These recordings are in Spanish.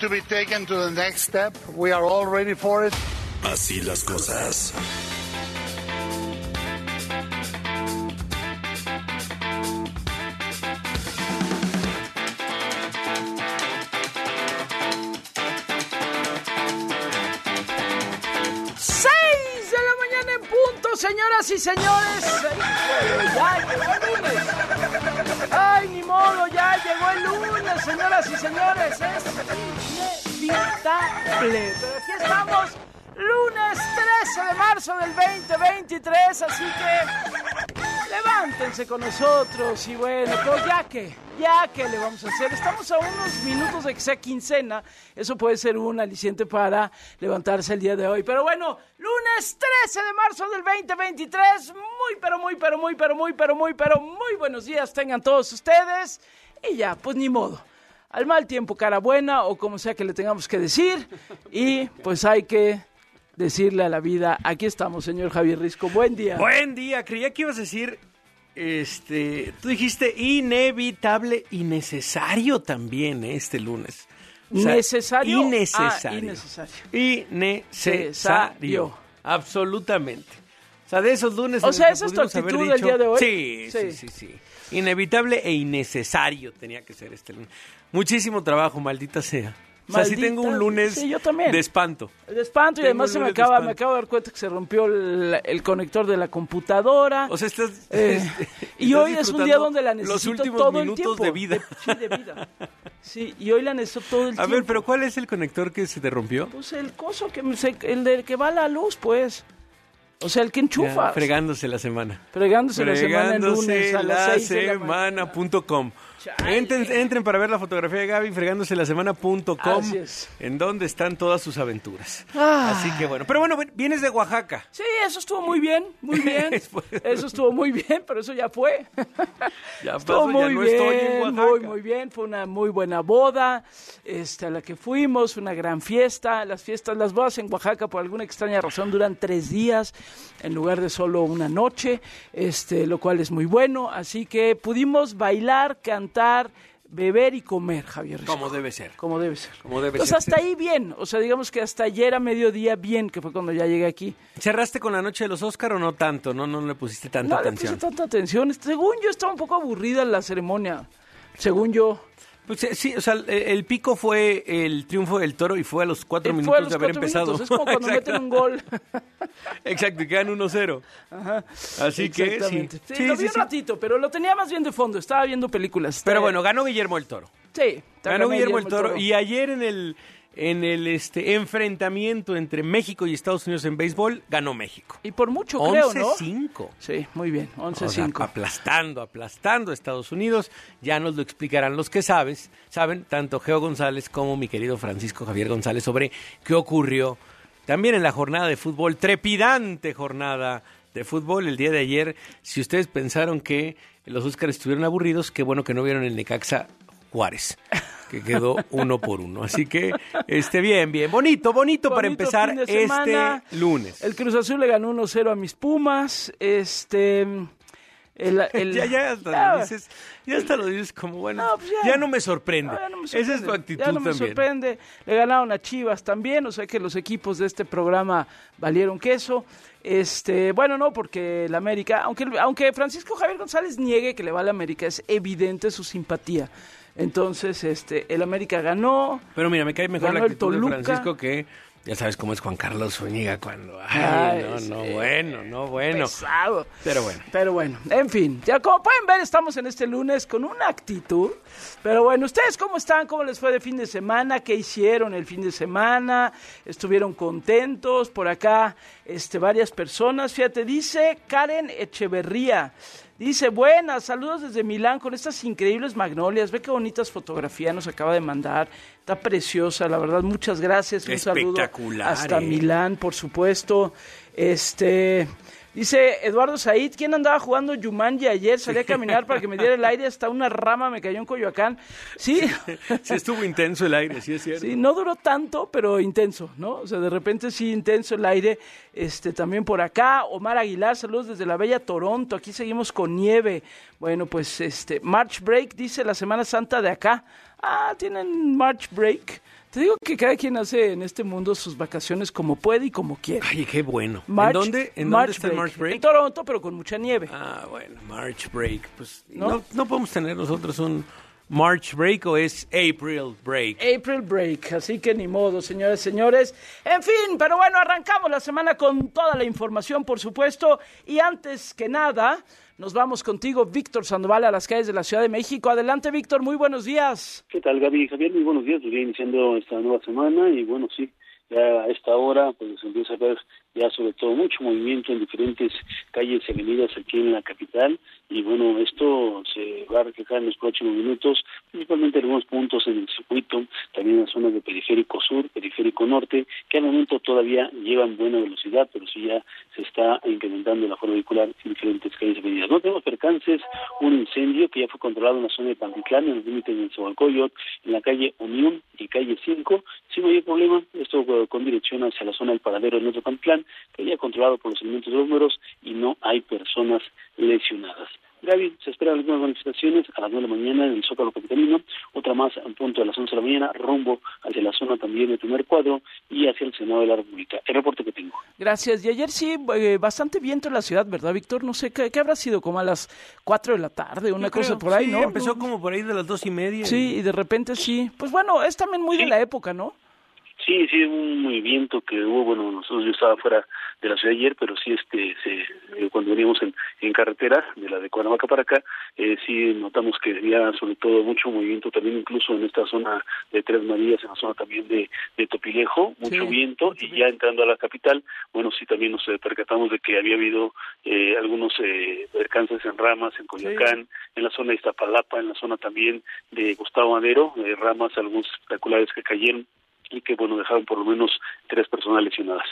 to be taken to the next step. We are all ready for it. Así las cosas. ¡Seis de la mañana en punto, señoras y señores! ¡Ya llegó el lunes! ¡Ay, ni modo! ¡Ya llegó el lunes, señoras y señores! ¡Es inevitable! Pero aquí estamos, lunes 13 de marzo del 2023, así que levántense con nosotros y bueno, pues ya que, ya que le vamos a hacer, estamos a unos minutos de que sea quincena, eso puede ser un aliciente para levantarse el día de hoy, pero bueno, lunes 13 de marzo del 2023, muy, pero muy, pero muy, pero muy, pero muy, pero muy buenos días tengan todos ustedes y ya, pues ni modo. Al mal tiempo, cara buena, o como sea que le tengamos que decir, y pues hay que decirle a la vida, aquí estamos, señor Javier Risco, buen día. Buen día, creía que ibas a decir, este, tú dijiste inevitable y necesario también ¿eh? este lunes. O sea, ¿Necesario? Innecesario. Ah, innecesario. Innecesario. Cesario. Absolutamente. O sea, de esos lunes. O sea, ¿esa es tu actitud del día de hoy? Sí, sí, Sí. sí, sí. Inevitable e innecesario tenía que ser este lunes. Muchísimo trabajo, maldita sea. O sea, sí tengo un lunes sí, yo también. de espanto. De espanto y Tengo además se me acaba, me acabo de dar cuenta que se rompió el, el conector de la computadora. O sea, estás. Eh, y hoy es un día donde la necesito Los últimos todo minutos el tiempo. de vida. sí, de vida. Sí, y hoy la necesito todo el A tiempo. ver, pero ¿cuál es el conector que se te rompió? Pues el coso que el del que va a la luz, pues. O sea, el que enchufa. Ya, fregándose la semana. fregándose la semana el lunes Fregándose a las la semana.com. Entren, entren para ver la fotografía de Gaby, fregándose la semana.com, en donde están todas sus aventuras. Ah. Así que bueno, pero bueno, vienes de Oaxaca. Sí, eso estuvo muy bien, muy bien. Eso estuvo muy bien, pero eso ya fue. Ya Estuvo pasó, ya muy no bien, estoy en Oaxaca. muy, muy bien. Fue una muy buena boda este, a la que fuimos, una gran fiesta. Las fiestas, las bodas en Oaxaca, por alguna extraña razón, duran tres días en lugar de solo una noche, este, lo cual es muy bueno. Así que pudimos bailar, cantar, beber y comer, Javier. Risco. Como debe ser. Como debe ser. Como debe Entonces, ser. hasta ahí bien. O sea, digamos que hasta ayer a mediodía bien, que fue cuando ya llegué aquí. ¿Cerraste con la noche de los Óscar o no tanto? No, no le pusiste tanta no le atención. puse tanta atención. Según yo, estaba un poco aburrida la ceremonia. Según yo. Pues sí, o sea, el, el pico fue el triunfo del toro y fue a los cuatro Eh, minutos los de haber empezado. minutos. Es como cuando Exacto. meten un gol. Exacto, y quedan 1-0. Así que sí. Sí, Sí, lo sí, vi un sí. ratito, pero lo tenía más bien de fondo. Estaba viendo películas. Pero bueno, ganó Guillermo el Toro. Sí. Ganó Guillermo el Toro. Y ayer en el, en el este, enfrentamiento entre México y Estados Unidos en béisbol, ganó México. Y por mucho, creo, ¿no? 11-5. Sí, muy bien. O sea, 11-5. aplastando, aplastando a Estados Unidos. Ya nos lo explicarán los que sabes, saben, tanto Geo González como mi querido Francisco Javier González, sobre qué ocurrió también en la jornada de fútbol, trepidante jornada de fútbol el día de ayer. Si ustedes pensaron que los Óscares estuvieron aburridos, qué bueno que no vieron el Necaxa Juárez, que quedó uno por uno. Así que, este, bien, bien, bonito, bonito, para empezar semana. este lunes. El Cruz Azul le ganó 1-0 a mis Pumas. Este. El, el- ya, ya hasta Ya. lo dices, ya hasta lo dices como bueno, No, pues ya. no me sorprende. No, ya no me Esa es tu actitud Ya no me también. sorprende. Le ganaron a Chivas también, o sea que los equipos de este programa valieron queso. Este, bueno, no, porque la América, aunque, aunque Francisco Javier González niegue que le va a la América, es evidente su simpatía. Entonces, este, el América ganó. Pero mira, me cae mejor la actitud de. Francisco que ya sabes cómo es Juan Carlos Zúñiga cuando ay, no, no, bueno, no, bueno. Pesado. Pero bueno. Pero bueno, en fin, ya como pueden ver, estamos en este lunes con una actitud. Pero bueno, ¿ustedes cómo están? ¿Cómo les fue de fin de semana? ¿Qué hicieron el fin de semana? ¿Estuvieron contentos? Por acá, este, varias personas. Fíjate, dice Karen Echeverría. Dice, buenas, saludos desde Milán con estas increíbles magnolias. Ve qué bonitas fotografías nos acaba de mandar. Está preciosa, la verdad. Muchas gracias. Un saludo Espectacular, hasta eh. Milán, por supuesto. Este, dice Eduardo Said, ¿quién andaba jugando Yumanji ayer? Salí a caminar para que me diera el aire, hasta una rama me cayó en Coyoacán. Sí, Sí estuvo intenso el aire, sí es cierto. sí, no duró tanto, pero intenso, ¿no? O sea, de repente sí intenso el aire. Este, también por acá, Omar Aguilar, saludos desde la bella Toronto. Aquí seguimos con nieve. Bueno, pues este, March Break dice la Semana Santa de acá. Ah, tienen March Break. Te digo que cada quien hace en este mundo sus vacaciones como puede y como quiere. Ay, qué bueno. March- ¿En dónde, en March dónde está el March Break? En Toronto, pero con mucha nieve. Ah, bueno, March Break. Pues ¿No? no, no podemos tener nosotros un March Break o es April Break. April Break, así que ni modo, señores, señores. En fin, pero bueno, arrancamos la semana con toda la información, por supuesto. Y antes que nada, nos vamos contigo, Víctor Sandoval, a las calles de la Ciudad de México. Adelante, Víctor, muy buenos días. ¿Qué tal, Gaby? Javier, muy buenos días. Pues ya iniciando esta nueva semana y bueno, sí, ya a esta hora pues empieza a ver ya sobre todo mucho movimiento en diferentes calles y avenidas aquí en la capital y bueno, esto se va a reflejar en los próximos minutos, principalmente en algunos puntos en el circuito, zonas de periférico sur, periférico norte, que al momento todavía llevan buena velocidad, pero sí ya se está incrementando la forma vehicular en diferentes calles y avenidas. No tenemos percances, un incendio que ya fue controlado en la zona de Pantitlán, en el límite de Zahualcóyotl, en la calle Unión y calle 5, sin mayor problema, esto eh, con dirección hacia la zona del paradero de Nuestro Pantitlán, que ya controlado por los elementos de los números y no hay personas lesionadas. Gaby, se esperan algunas manifestaciones a las 9 de la mañana en el Zócalo Capitalino, otra más a punto de las 11 de la mañana, rumbo hacia la zona también del primer cuadro y hacia el Senado de la República. El reporte que tengo. Gracias. Y ayer sí, eh, bastante viento en la ciudad, ¿verdad, Víctor? No sé, ¿qué, qué habrá sido? Como a las 4 de la tarde, una Yo cosa creo, por ahí, sí, ¿no? Empezó como por ahí de las dos y media. Sí, y de repente sí. Pues bueno, es también muy de la época, ¿no? Sí, sí, un movimiento que hubo, bueno, nosotros yo estaba fuera de la ciudad ayer, pero sí, este, se, eh, cuando veníamos en, en carretera, de la de Cuernavaca para acá, eh, sí notamos que había sobre todo mucho movimiento también incluso en esta zona de Tres Marías, en la zona también de, de Topilejo, mucho Sí, viento, y ya entrando a la capital, bueno, sí también nos eh, percatamos de que había habido eh, algunos eh, percances en ramas, en Coyoacán, en la zona de Iztapalapa, en la zona también de Gustavo Madero, eh, ramas, algunos espectaculares que cayeron y que bueno dejaron por lo menos tres personas lesionadas.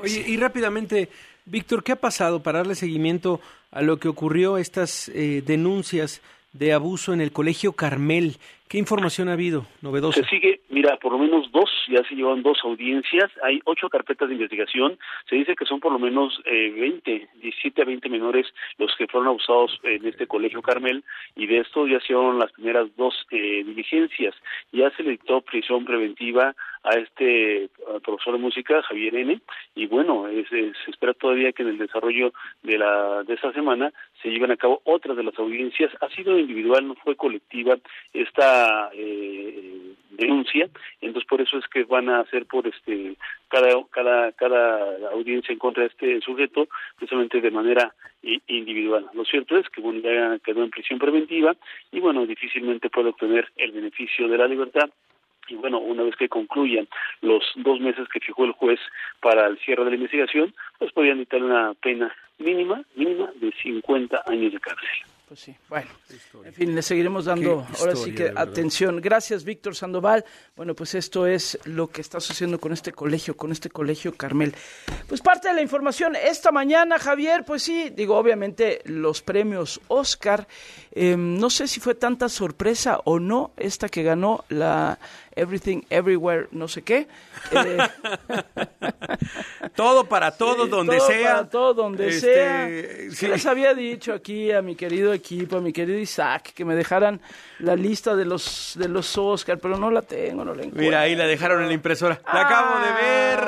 Oye, y rápidamente, Víctor, ¿qué ha pasado para darle seguimiento a lo que ocurrió, estas eh, denuncias de abuso en el Colegio Carmel? ¿Qué información ha habido novedosa? Se sigue, mira, por lo menos dos, ya se llevan dos audiencias, hay ocho carpetas de investigación, se dice que son por lo menos eh, 20, 17 a 20 menores los que fueron abusados en este colegio Carmel, y de esto ya se llevaron las primeras dos eh, diligencias, ya se le dictó prisión preventiva a este profesor de música, Javier N., y bueno, se espera todavía que en el desarrollo de la de esta semana se lleven a cabo otras de las audiencias, ha sido individual, no fue colectiva esta eh, denuncia, entonces por eso es que van a hacer por este cada cada cada audiencia en contra de este sujeto precisamente de manera individual. Lo cierto es que bueno ya quedó en prisión preventiva y bueno difícilmente puede obtener el beneficio de la libertad y bueno, una vez que concluyan los dos meses que fijó el juez para el cierre de la investigación, pues podrían dictar una pena mínima, mínima de 50 años de cárcel. Pues sí, bueno. En fin, le seguiremos dando Qué ahora sí que atención. Gracias, Víctor Sandoval. Bueno, pues esto es lo que está sucediendo con este colegio, con este colegio Carmel. Pues parte de la información esta mañana, Javier, pues sí, digo, obviamente los premios Oscar. eh, no sé si fue tanta sorpresa o no esta que ganó la Everything Everywhere, no sé qué. Eh, Todo para todos, Sí, donde todo sea. para todo, donde Este, sea. sí. Les había dicho aquí a mi querido equipo, a mi querido Isaac, que me dejaran la lista de los de los Oscar, pero no la tengo, no la encuentro. Mira, ahí la dejaron en la impresora. La acabo de ver.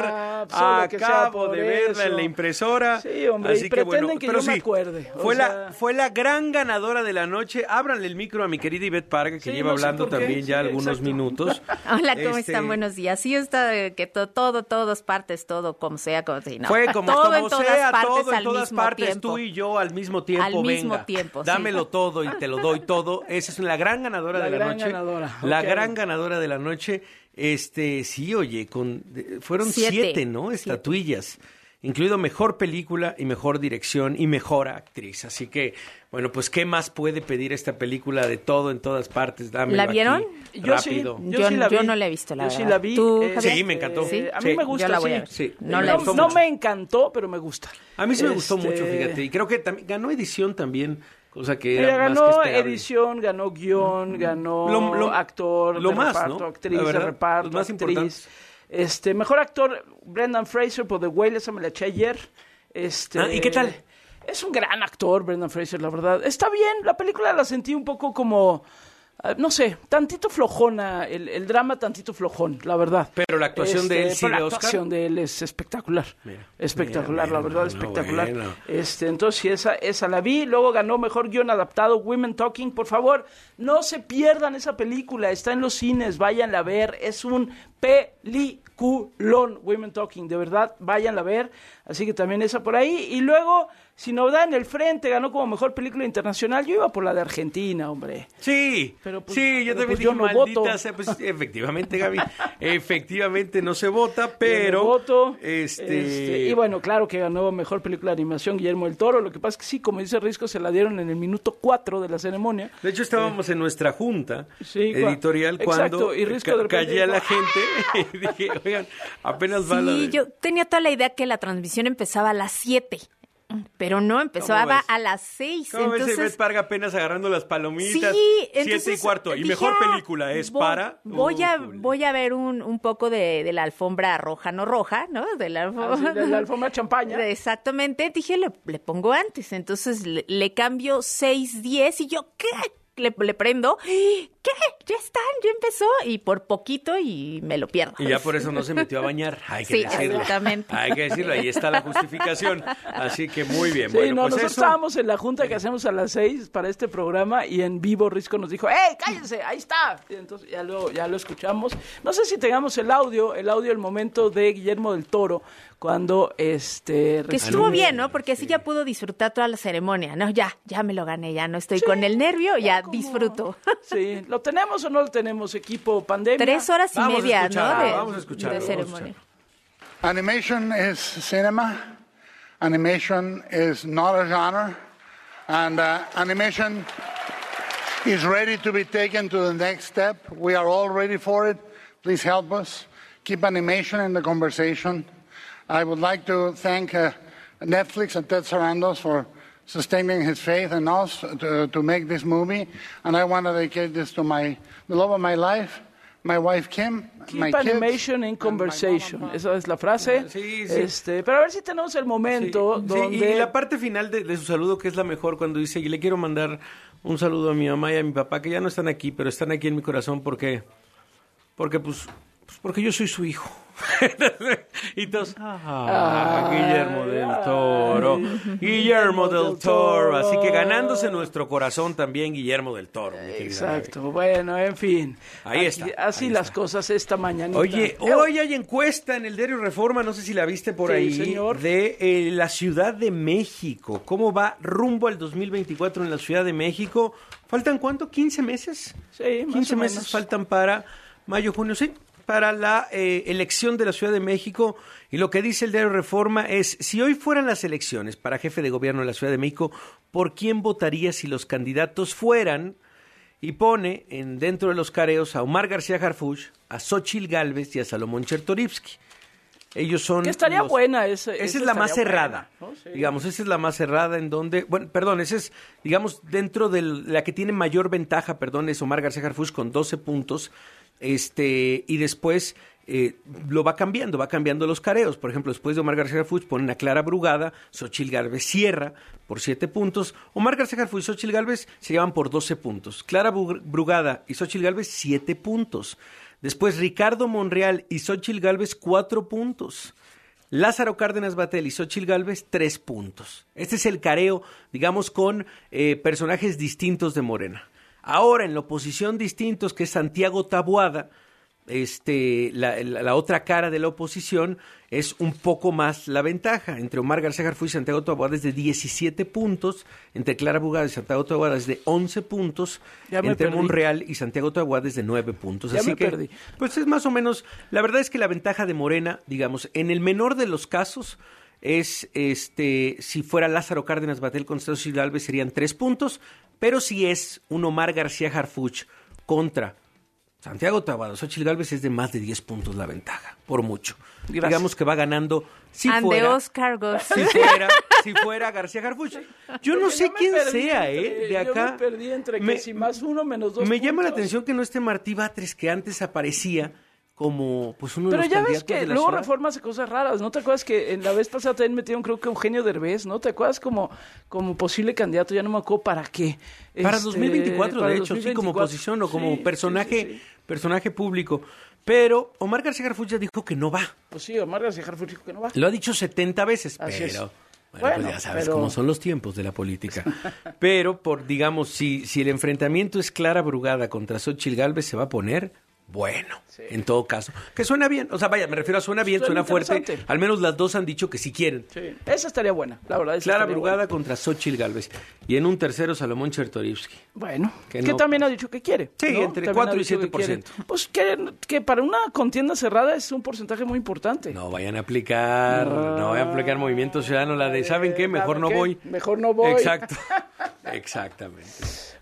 Ah, acabo de verla en la impresora. Sí, hombre, y Así que pretenden bueno, que pero yo me acuerde, Fue sea- la fue la gran ganadora de la noche. Ábranle el micro a mi querida Ivette Parga, que Sí, lleva no hablando también ya algunos minutos. Hola, ¿cómo Este, están? Buenos días. Sí, está que to- todo, todos partes, todo, como sea, como si no. Fue como, todo como en todas sea, partes todo en al todas mismo partes, tiempo. tú y yo al mismo tiempo. Al mismo venga. tiempo, sí. Dámelo todo y te lo doy todo. Esa es la gran ganadora La de la gran noche. ganadora, La gran ganadora de la noche. Este, sí, oye, con fueron siete, Siete. ¿no? Siete. Incluido mejor película y mejor dirección y mejor actriz. Así que, bueno, pues, ¿qué más puede pedir esta película de todo en todas partes? Dámelo ¿La aquí, vieron? Yo sí, rápido. yo, Yo- sí la vi. yo no la he visto, la Yo sí verdad. la vi. ¿Tú, eh? Sí, me encantó. eh, a mí Sí, me yo gusta, la voy sí. a ver. Sí. No la no, me encantó, pero me gusta. A mí sí me gustó Este, mucho, fíjate. Y creo que también ganó edición también, cosa que Mira, era más que ganó edición, ganó guion, ganó Lo- lo- actor, lo de más, reparto, ¿no? actriz, La de verdad, reparto, los más actriz. importantes. Este, mejor actor, Brendan Fraser por The Whale, esa me la eché ayer. Este, Ah, ¿y qué tal? Es un gran actor, Brendan Fraser, la verdad. Está bien, la película la sentí un poco como... ah, no sé, tantito flojona, el, el drama tantito flojón, la verdad. Pero la actuación de él Este, sí pero la Oscar. actuación de él es espectacular. Mira, espectacular, mira, la verdad, espectacular. bueno. Este, entonces, esa, esa la vi. Luego ganó mejor guion adaptado Women Talking. Por favor, no se pierdan esa película. Está en los cines, váyanla a ver. Es un peliculón, Women Talking. De verdad, váyanla a ver. Así que también esa por ahí. Y luego, si no da en el frente, ganó como mejor película internacional. Yo iba por la de Argentina, hombre. Sí, Pero, pues, sí, yo pero, también pues, dije, yo no maldita voto. sea, pues, efectivamente, Gaby, efectivamente no se vota, Yo pero, no voto. este, Este, y bueno, claro que ganó mejor película de animación Guillermo del Toro. Lo que pasa es que sí, como dice Risco, se la dieron en el minuto 4 de la ceremonia. de hecho estábamos en nuestra junta Sí, editorial exacto, cuando y Risco ca- callé a la gente y dije, oigan, apenas va la Sí, de- yo tenía toda la idea que la transmisión empezaba a las 7, pero no, empezaba ves? a las 6. ¿Cómo ves Entonces, Parga apenas agarrando las palomitas? sí, Siete y entonces cuarto. Y dije, mejor ah, película es voy- para... Voy a, voy a ver un, un poco de, de la alfombra roja, no roja, ¿no? De la Así, alfombra. de la alfombra champaña. Exactamente, dije, le, le pongo antes, entonces le, le cambio 6-10 y yo, ¿qué? Le, le prendo, ¿qué? Ya están, ya empezó y por poquito y me lo pierdo. Y ya por eso no se metió a bañar. Hay que Sí, decirlo. exactamente. Hay que decirlo, ahí está la justificación. Así que muy bien. Sí, bueno, no, pues nosotros eso. estábamos en la junta que hacemos a las 6 para este programa y en vivo Risco nos dijo, ¡Ey, cállense! Ahí está. Y entonces ya lo, ya lo escuchamos. No sé si tengamos el audio, el audio del momento de Guillermo del Toro cuando este... Que estuvo bien, ¿no? Porque así ya pudo disfrutar toda la ceremonia, ¿no? Ya, ya me lo gané, ya no estoy con el nervio, ya como- disfruto. Sí, ¿lo tenemos o no lo tenemos, equipo pandemia? Tres horas y Vamos media, ¿no? De, vamos a escucharlo, de vamos a ceremonia. Animation is cinema. Animation is not a genre. And uh, animation is ready to be taken to the next step. We are all ready for it. Please help us. Keep animation in the conversation. I would like to thank uh, Netflix and Ted Sarandos for sustaining his faith in us to, to make this movie. And I want to dedicate this to my, the love of my life, my wife Kim, my Keep kids, animation in and my conversation. and Esa es la frase. Sí, sí. Este, pero a ver si tenemos el momento Sí, donde... y la parte final de, de su saludo, que es la mejor, cuando dice, y le quiero mandar un saludo a mi mamá y a mi papá, que ya no están aquí, pero están aquí en mi corazón porque, porque pues, pues, porque yo soy su hijo. y todos, ah, Guillermo del Toro, Guillermo del Toro. Así que ganándose nuestro corazón también, Guillermo del Toro. Exacto, bueno, en fin. Ahí Aquí- está, Así ahí las está. cosas esta mañana. Oye, hoy hay encuesta en el diario Reforma, no sé si la viste por Sí, ahí, señor. de eh, la Ciudad de México. ¿Cómo va rumbo al 2024 en la Ciudad de México? ¿Faltan cuánto? ¿15 meses? Sí, más 15 o meses menos. faltan para mayo, junio, sí, para la eh, elección de la Ciudad de México. Y lo que dice el diario Reforma es, si hoy fueran las elecciones para jefe de gobierno de la Ciudad de México, ¿por quién votaría si los candidatos fueran? y pone en, dentro de los careos a Omar García Harfuch, a Xochil Gálvez y a Salomón Chertorivsky. Ellos son. Que estaría los- buena esa. Esa esa es la más cerrada. buena, ¿no? Sí. Digamos, esa es la más cerrada en donde. Bueno, perdón, esa es, digamos, dentro de la que tiene mayor ventaja, perdón, es Omar García Harfuch con 12 puntos. Este, y después eh, lo va cambiando, va cambiando los careos. Por ejemplo, después de Omar García Harfuch ponen a Clara Brugada, Xochil Gálvez cierra por 7 puntos. Omar García Harfuch y Xochil Gálvez se llevan por 12 puntos. Clara Bru- Brugada y Xochil Gálvez 7 puntos. Después Ricardo Monreal y Xochil Gálvez 4 puntos. Lázaro Cárdenas Batel y Xochil Gálvez, tres puntos. Este es el careo, digamos, con eh, personajes distintos de Morena. Ahora, en la oposición distintos, que es Santiago Tabuada, este, la, la- la otra cara de la oposición es un poco más la ventaja. Entre Omar García Garfú y Santiago Taboada es de 17 puntos, entre Clara Bugada y Santiago Taboada es de 11 puntos, entre perdí. Monreal y Santiago Taboada es de 9 puntos. Ya Así me que, perdí. pues es más o menos, la verdad es que la ventaja de Morena, digamos, en el menor de los casos, es este si fuera Lázaro Cárdenas Batel contra Xochitl Gálvez serían tres puntos, pero si es un Omar García Harfuch contra Santiago Tabado, Xochitl Gálvez es de más de 10 puntos la ventaja, por mucho. Gracias. Digamos que va ganando si And fuera, si fuera, si fuera García Harfuch. Yo no Porque sé quién perdí sea, entre- ¿eh? De Yo acá. me perdí entre que Me- si más uno menos dos me llama la atención que no esté Martí Batres, que antes aparecía como pues uno de Pero los ya ves que luego ciudad. Reforma hace cosas raras. ¿No te acuerdas que en la vez pasada también metieron, creo que Eugenio Derbez, ¿no? ¿Te acuerdas como, como posible candidato? Ya no me acuerdo para qué. Para Este, 2024, para de hecho, sí, como 2024. oposición o como Sí, personaje, sí, sí. personaje público. Pero Omar García Harfuch ya dijo que no va. Pues sí, Omar García Harfuch dijo que no va. Lo ha dicho 70 veces, Así es. pero bueno, Bueno, pues ya sabes pero- cómo son los tiempos de la política. pero por digamos, si si el enfrentamiento es Clara Brugada contra Xochitl Galvez se va a poner bueno, en todo caso. Que suena bien, o sea, vaya, me refiero a suena bien, Suena suena fuerte. Al menos las dos han dicho que si quieren. Sí. Esa estaría buena, la verdad. Clara Brugada buena. contra Xochitl Galvez. Y en un tercero, Salomón Chertorivsky. Bueno, Que que, no- también ha dicho que quiere. Sí, ¿no? entre También 4 ha y dicho que 7%. quiere. Pues que, que para una contienda cerrada es un porcentaje muy importante. No vayan a aplicar, no, vayan a aplicar Movimiento Ciudadano, la de, ¿saben qué? Mejor no voy. Mejor no voy. Exacto, exactamente.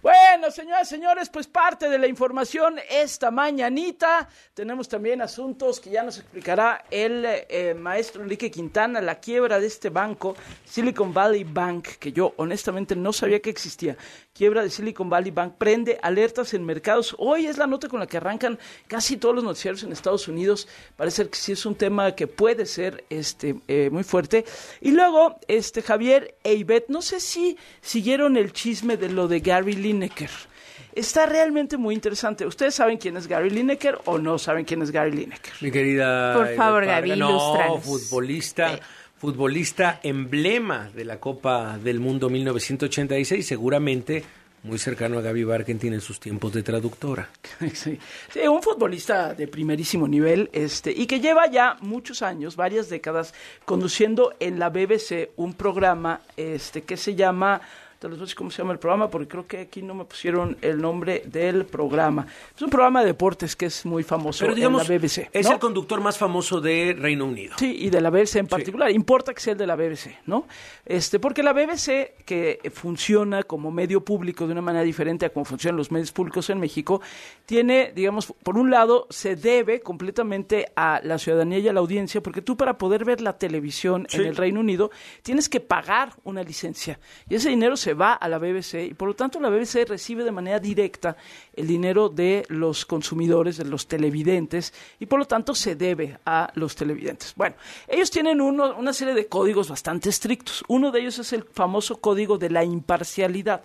Bueno, señoras señores, pues parte de la información esta mañanita. Tenemos también asuntos que ya nos explicará el eh, maestro Enrique Quintana, la quiebra de este banco, Silicon Valley Bank, que yo honestamente no sabía que existía. Quiebra de Silicon Valley Bank prende alertas en mercados. Hoy es la nota con la que arrancan casi todos los noticieros en Estados Unidos. Parece que sí es un tema que puede ser este eh, muy fuerte. Y luego, este Javier e Ivette, no sé si siguieron el chisme de lo de Gary Lineker. Está realmente muy interesante. ¿Ustedes saben quién es Gary Lineker o no saben quién es Gary Lineker? Mi querida. Por favor, Gaby, No, futbolista. Futbolista emblema de la Copa del Mundo 1986, seguramente muy cercano a Gaby Barkentin en sus tiempos de traductora. Sí. Sí, un futbolista de primerísimo nivel, este, y que lleva ya muchos años, varias décadas, conduciendo en la BBC un programa, este, que se llama, te les voy a decir cómo se llama el programa, porque creo que aquí no me pusieron el nombre del programa. Es un programa de deportes que es muy famoso Pero digamos, en la BBC. es el conductor más famoso de Reino Unido. Sí, y de la BBC en particular. Importa que sea el de la BBC, ¿no? Este, porque la BBC, que funciona como medio público de una manera diferente a como funcionan los medios públicos en México, tiene, digamos, por un lado, se debe completamente a la ciudadanía y a la audiencia, porque tú para poder ver la televisión en el Reino Unido tienes que pagar una licencia. Y ese dinero se va a la BBC, y por lo tanto la BBC recibe de manera directa el dinero de los consumidores, de los televidentes, y por lo tanto se debe a los televidentes. Bueno, ellos tienen uno- una serie de códigos bastante estrictos. Uno de ellos es el famoso código de la imparcialidad.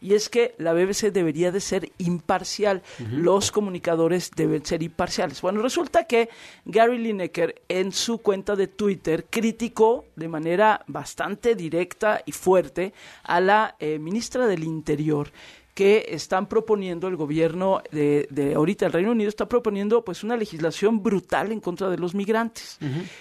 Y es que la BBC debería de ser imparcial, los comunicadores deben ser imparciales. Bueno, resulta que Gary Lineker en su cuenta de Twitter criticó de manera bastante directa y fuerte a la eh, ministra del Interior que están proponiendo el gobierno de, de ahorita el Reino Unido está proponiendo pues una legislación brutal en contra de los migrantes.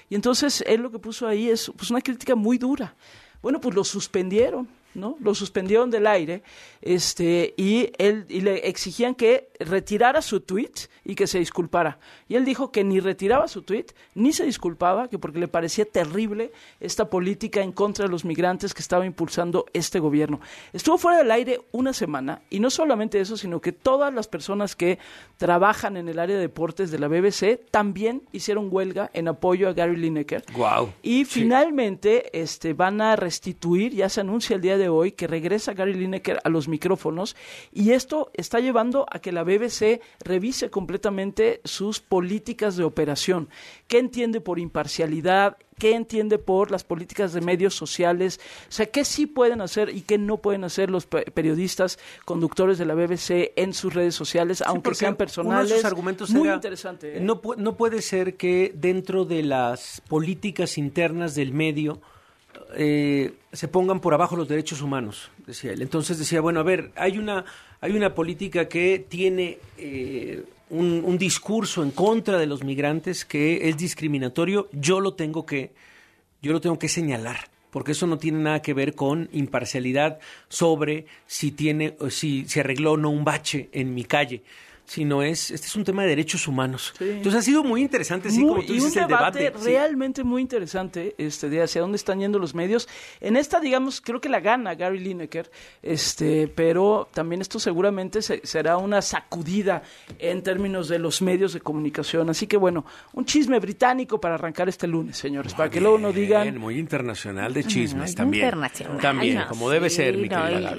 Y entonces él lo que puso ahí es pues una crítica muy dura. Bueno pues lo suspendieron ¿no? Lo suspendieron del aire, este, y él y le exigían que retirara su tweet y que se disculpara. Y él dijo que ni retiraba su tweet ni se disculpaba, que porque le parecía terrible esta política en contra de los migrantes que estaba impulsando este gobierno. Estuvo fuera del aire una semana y no solamente eso, sino que todas las personas que trabajan en el área de deportes de la BBC también hicieron huelga en apoyo a Gary Lineker. Guau. Y Sí. finalmente este, van a restituir, ya se anuncia el día de hoy, que regresa Gary Lineker a los micrófonos y esto está llevando a que la BBC revise completamente sus políticas de operación. ¿Qué entiende por imparcialidad? ¿Qué entiende por las políticas de medios sociales? O sea, ¿qué sí pueden hacer y qué no pueden hacer los pe- periodistas, conductores de la BBC en sus redes sociales, aunque sean uno de personales? argumentos Muy era, interesante. ¿eh? No, no puede ser que dentro de las políticas internas del medio eh, se pongan por abajo los derechos humanos, decía él. Entonces decía, bueno, a ver, hay una, hay una política que tiene eh, un, discurso en contra de los migrantes que es discriminatorio, yo lo tengo que, yo lo tengo que señalar porque eso no tiene nada que ver con imparcialidad sobre si tiene si se arregló o no un bache en mi calle, sino es este es un tema de derechos humanos. Entonces ha sido muy interesante, sí, Muy- como tú y dices, un el debate, debate. sí. realmente muy interesante este de hacia dónde están yendo los medios. En esta, digamos, creo que la gana Gary Lineker, este, pero también esto seguramente se- será una sacudida en términos de los medios de comunicación. Así que bueno, un chisme británico para arrancar este lunes, señores, para que luego no digan muy internacional de chismes también. Internacional. También, no, como debe ser, mi no.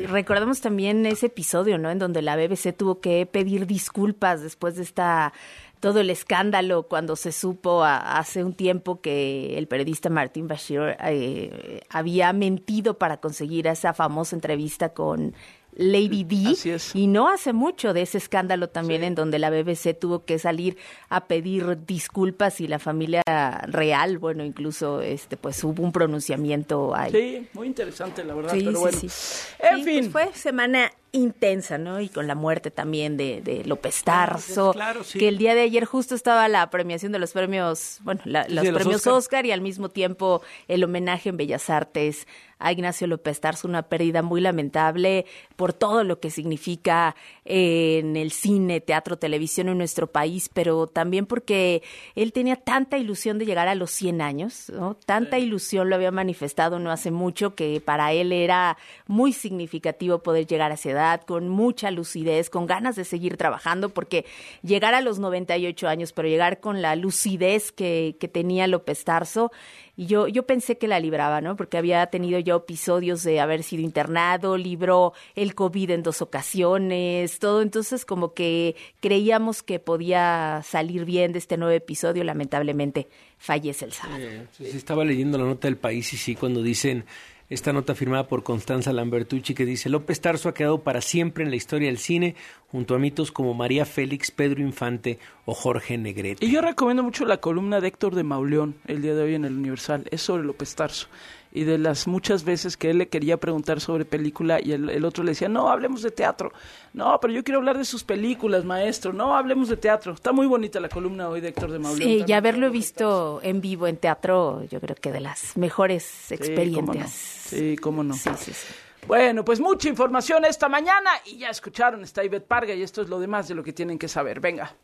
Recordamos también ese episodio, ¿no? En donde la BBC tuvo que pedir disculpas después de esta todo el escándalo cuando se supo hace un tiempo que el periodista Martín Bashir eh, había mentido para conseguir esa famosa entrevista con Lady D. Y no hace mucho de ese escándalo también en donde la BBC tuvo que salir a pedir disculpas y la familia real, bueno, incluso este pues hubo un pronunciamiento ahí. Sí, muy interesante la verdad, pero bueno. En fin. Pues fue semana intensa, ¿no? Y con la muerte también de, de López Tarso, claro, sí. que el día de ayer justo estaba la premiación de los premios, bueno, los premios Oscar. y al mismo tiempo el homenaje en Bellas Artes a Ignacio López Tarso, una pérdida muy lamentable por todo lo que significa en el cine, teatro, televisión en nuestro país, pero también porque él tenía tanta ilusión de llegar a los 100 años, ¿no? Tanta ilusión lo había manifestado no hace mucho que para él era muy significativo poder llegar a esa edad con mucha lucidez, con ganas de seguir trabajando, porque llegar a los 98 años, pero llegar con la lucidez que, que tenía López Tarso, y yo, yo pensé que la libraba, ¿no? Porque había tenido ya episodios de haber sido internado, libró el COVID en dos ocasiones, todo. Entonces, como que creíamos que podía salir bien de este nuevo episodio. Lamentablemente, fallece el sábado. estaba leyendo la nota del país y sí, cuando dicen esta nota firmada por Constanza Lambertucci que dice López Tarso ha quedado para siempre en la historia del cine junto a mitos como María Félix, Pedro Infante o Jorge Negrete. Y yo recomiendo mucho la columna de Héctor de Mauleón el día de hoy en el Universal, es sobre López Tarso y de las muchas veces que él le quería preguntar sobre película y el, otro le decía, no, hablemos de teatro. No, pero yo quiero hablar de sus películas, maestro. No, hablemos de teatro. Está muy bonita la columna hoy de Héctor de Mauleón. Sí, y haberlo visto en vivo en teatro, yo creo que de las mejores experiencias. Sí, cómo no. Sí, sí, sí. Bueno, pues mucha información esta mañana y ya escucharon, está Ivette Parga y esto es lo demás de lo que tienen que saber. Venga.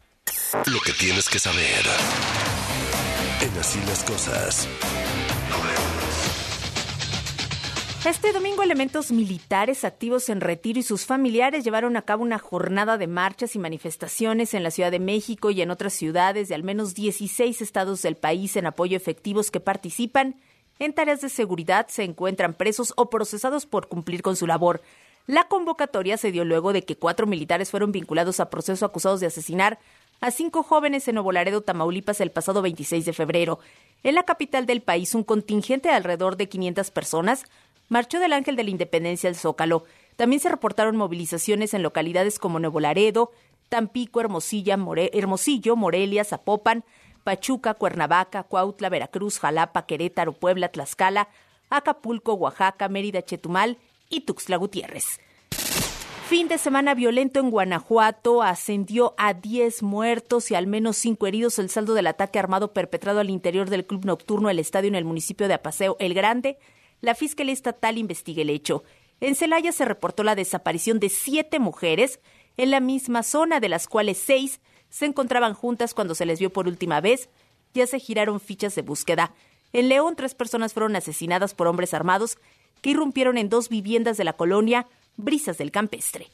Lo que tienes que saber. En así las cosas. Este domingo elementos militares activos en retiro y sus familiares llevaron a cabo una jornada de marchas y manifestaciones en la Ciudad de México y en otras ciudades de al menos 16 estados del país en apoyo efectivos que participan en tareas de seguridad, se encuentran presos o procesados por cumplir con su labor. La convocatoria se dio luego de que cuatro militares fueron vinculados a proceso acusados de asesinar a cinco jóvenes en Nuevo Laredo, Tamaulipas, el pasado 26 de febrero. En la capital del país, un contingente de alrededor de 500 personas marchó del Ángel de la Independencia al Zócalo. También se reportaron movilizaciones en localidades como Nuevo Laredo, Tampico, Hermosilla, Hermosillo, Morelia, Zapopan, Pachuca, Cuernavaca, Cuautla, Veracruz, Jalapa, Querétaro, Puebla, Tlaxcala, Acapulco, Oaxaca, Mérida, Chetumal y Tuxtla Gutiérrez. Fin de semana violento en Guanajuato ascendió a 10 muertos y al menos 5 heridos el saldo del ataque armado perpetrado al interior del club nocturno El Estadio en el municipio de Apaseo El Grande la Fiscalía Estatal investiga el hecho. En Celaya se reportó la desaparición de siete mujeres en la misma zona, de las cuales seis se encontraban juntas cuando se les vio por última vez. Ya se giraron fichas de búsqueda. En León, tres personas fueron asesinadas por hombres armados que irrumpieron en dos viviendas de la colonia Brisas del Campestre.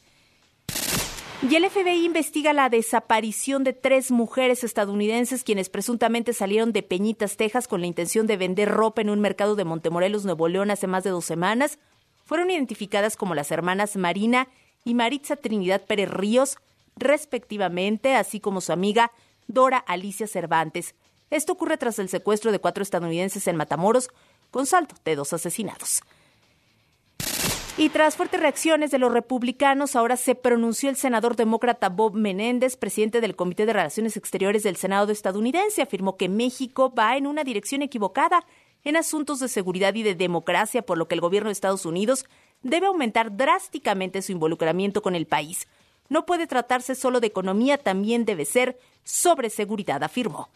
Y el FBI investiga la desaparición de tres mujeres estadounidenses quienes presuntamente salieron de Peñitas, Texas, con la intención de vender ropa en un mercado de Montemorelos, Nuevo León, hace más de dos semanas. Fueron identificadas como las hermanas Marina y Maritza Trinidad Pérez Ríos, respectivamente, así como su amiga Dora Alicia Cervantes. Esto ocurre tras el secuestro de cuatro estadounidenses en Matamoros, con salto de dos asesinados. Y tras fuertes reacciones de los republicanos, ahora se pronunció el senador demócrata Bob Menéndez, presidente del Comité de Relaciones Exteriores del Senado estadounidense, afirmó que México va en una dirección equivocada en asuntos de seguridad y de democracia, por lo que el gobierno de Estados Unidos debe aumentar drásticamente su involucramiento con el país. No puede tratarse solo de economía, también debe ser sobre seguridad, afirmó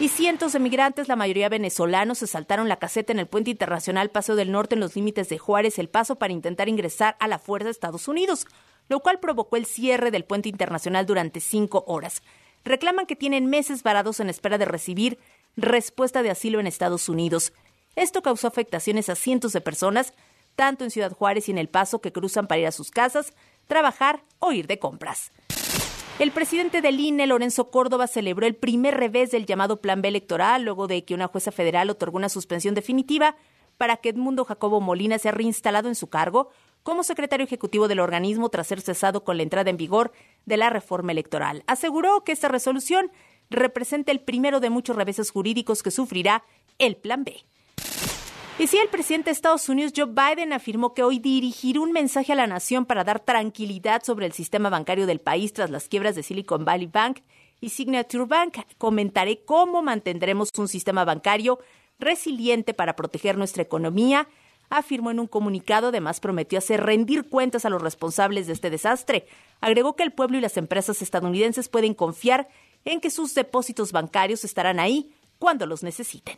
y cientos de migrantes, la mayoría venezolanos, se saltaron la caseta en el puente internacional Paso del Norte en los límites de Juárez, El Paso, para intentar ingresar a la fuerza de Estados Unidos, lo cual provocó el cierre del puente internacional durante cinco horas. Reclaman que tienen meses varados en espera de recibir respuesta de asilo en Estados Unidos. Esto causó afectaciones a cientos de personas, tanto en Ciudad Juárez y en El Paso, que cruzan para ir a sus casas, trabajar o ir de compras. El presidente del INE, Lorenzo Córdoba, celebró el primer revés del llamado Plan B electoral luego de que una jueza federal otorgó una suspensión definitiva para que Edmundo Jacobo Molina sea reinstalado en su cargo como secretario ejecutivo del organismo tras ser cesado con la entrada en vigor de la reforma electoral. Aseguró que esta resolución representa el primero de muchos reveses jurídicos que sufrirá el Plan B. Y si el presidente de Estados Unidos, Joe Biden, afirmó que hoy dirigirá un mensaje a la nación para dar tranquilidad sobre el sistema bancario del país tras las quiebras de Silicon Valley Bank y Signature Bank, comentaré cómo mantendremos un sistema bancario resiliente para proteger nuestra economía, afirmó en un comunicado, además prometió hacer rendir cuentas a los responsables de este desastre. Agregó que el pueblo y las empresas estadounidenses pueden confiar en que sus depósitos bancarios estarán ahí cuando los necesiten.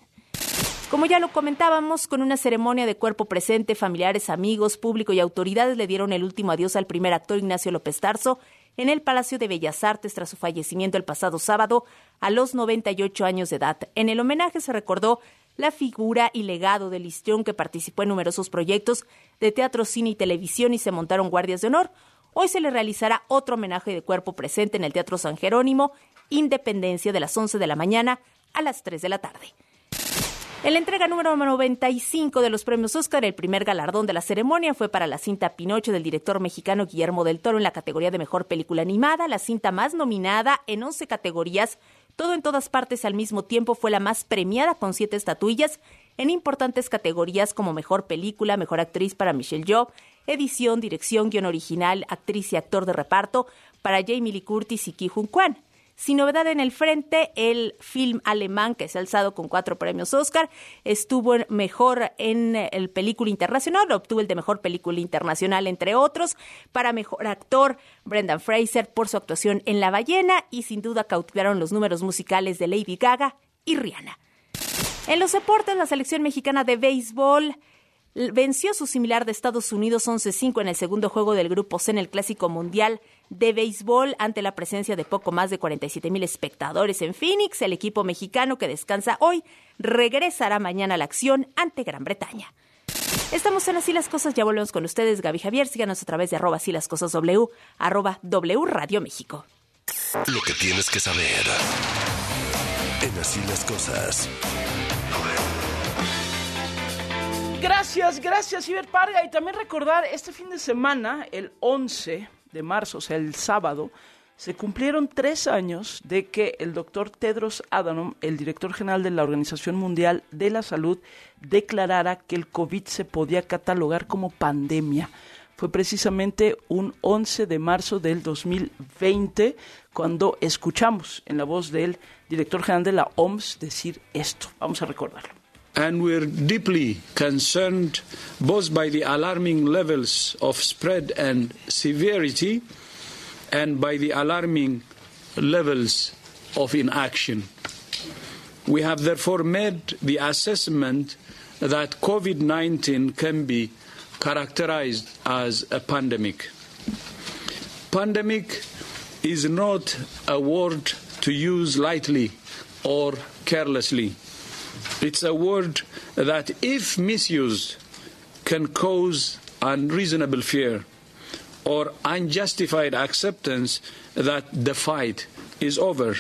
Como ya lo comentábamos, con una ceremonia de cuerpo presente, familiares, amigos, público y autoridades le dieron el último adiós al primer actor Ignacio López Tarso en el Palacio de Bellas Artes tras su fallecimiento el pasado sábado a los 98 años de edad. En el homenaje se recordó la figura y legado del histrión que participó en numerosos proyectos de teatro, cine y televisión y se montaron guardias de honor. Hoy se le realizará otro homenaje de cuerpo presente en el Teatro San Jerónimo, Independencia, de las 11 de la mañana a las 3 de la tarde. En la entrega número 95 de los premios Oscar, el primer galardón de la ceremonia fue para la cinta Pinocho del director mexicano Guillermo del Toro en la categoría de mejor película animada, la cinta más nominada en 11 categorías. Todo en todas partes al mismo tiempo fue la más premiada con siete estatuillas en importantes categorías como mejor película, mejor actriz para Michelle Yeoh, edición, dirección, guion original, actriz y actor de reparto para Jamie Lee Curtis y Ki Jun Kwan. Sin novedad en el frente, el film alemán que se ha alzado con cuatro premios Oscar estuvo mejor en el película internacional, obtuvo el de mejor película internacional, entre otros. Para mejor actor, Brendan Fraser por su actuación en La ballena y sin duda cautivaron los números musicales de Lady Gaga y Rihanna. En los deportes, la selección mexicana de béisbol venció su similar de Estados Unidos 11-5 en el segundo juego del Grupo C en el Clásico Mundial de béisbol ante la presencia de poco más de 47 mil espectadores en Phoenix. El equipo mexicano que descansa hoy regresará mañana a la acción ante Gran Bretaña. Estamos en Así las Cosas, ya volvemos con ustedes, Gaby Javier. Síganos a través de arroba así las cosas W, arroba W Radio México. Lo que tienes que saber en Así las Cosas. Gracias, gracias, Iber Parga. Y también recordar, este fin de semana, el 11 de marzo, o sea, el sábado, se cumplieron tres años de que el doctor Tedros Adhanom, el director general de la Organización Mundial de la Salud, declarara que el COVID se podía catalogar como pandemia. Fue precisamente un 11 de marzo del 2020 cuando escuchamos en la voz del director general de la OMS decir esto. Vamos a recordarlo. And we're deeply concerned both by the alarming levels of spread and severity and by the alarming levels of inaction. We have therefore made the assessment that COVID 19 can be characterized as a pandemic. Pandemic is not a word to use lightly or carelessly. It's a word that, if misused, can cause unreasonable fear or unjustified acceptance that the fight is over,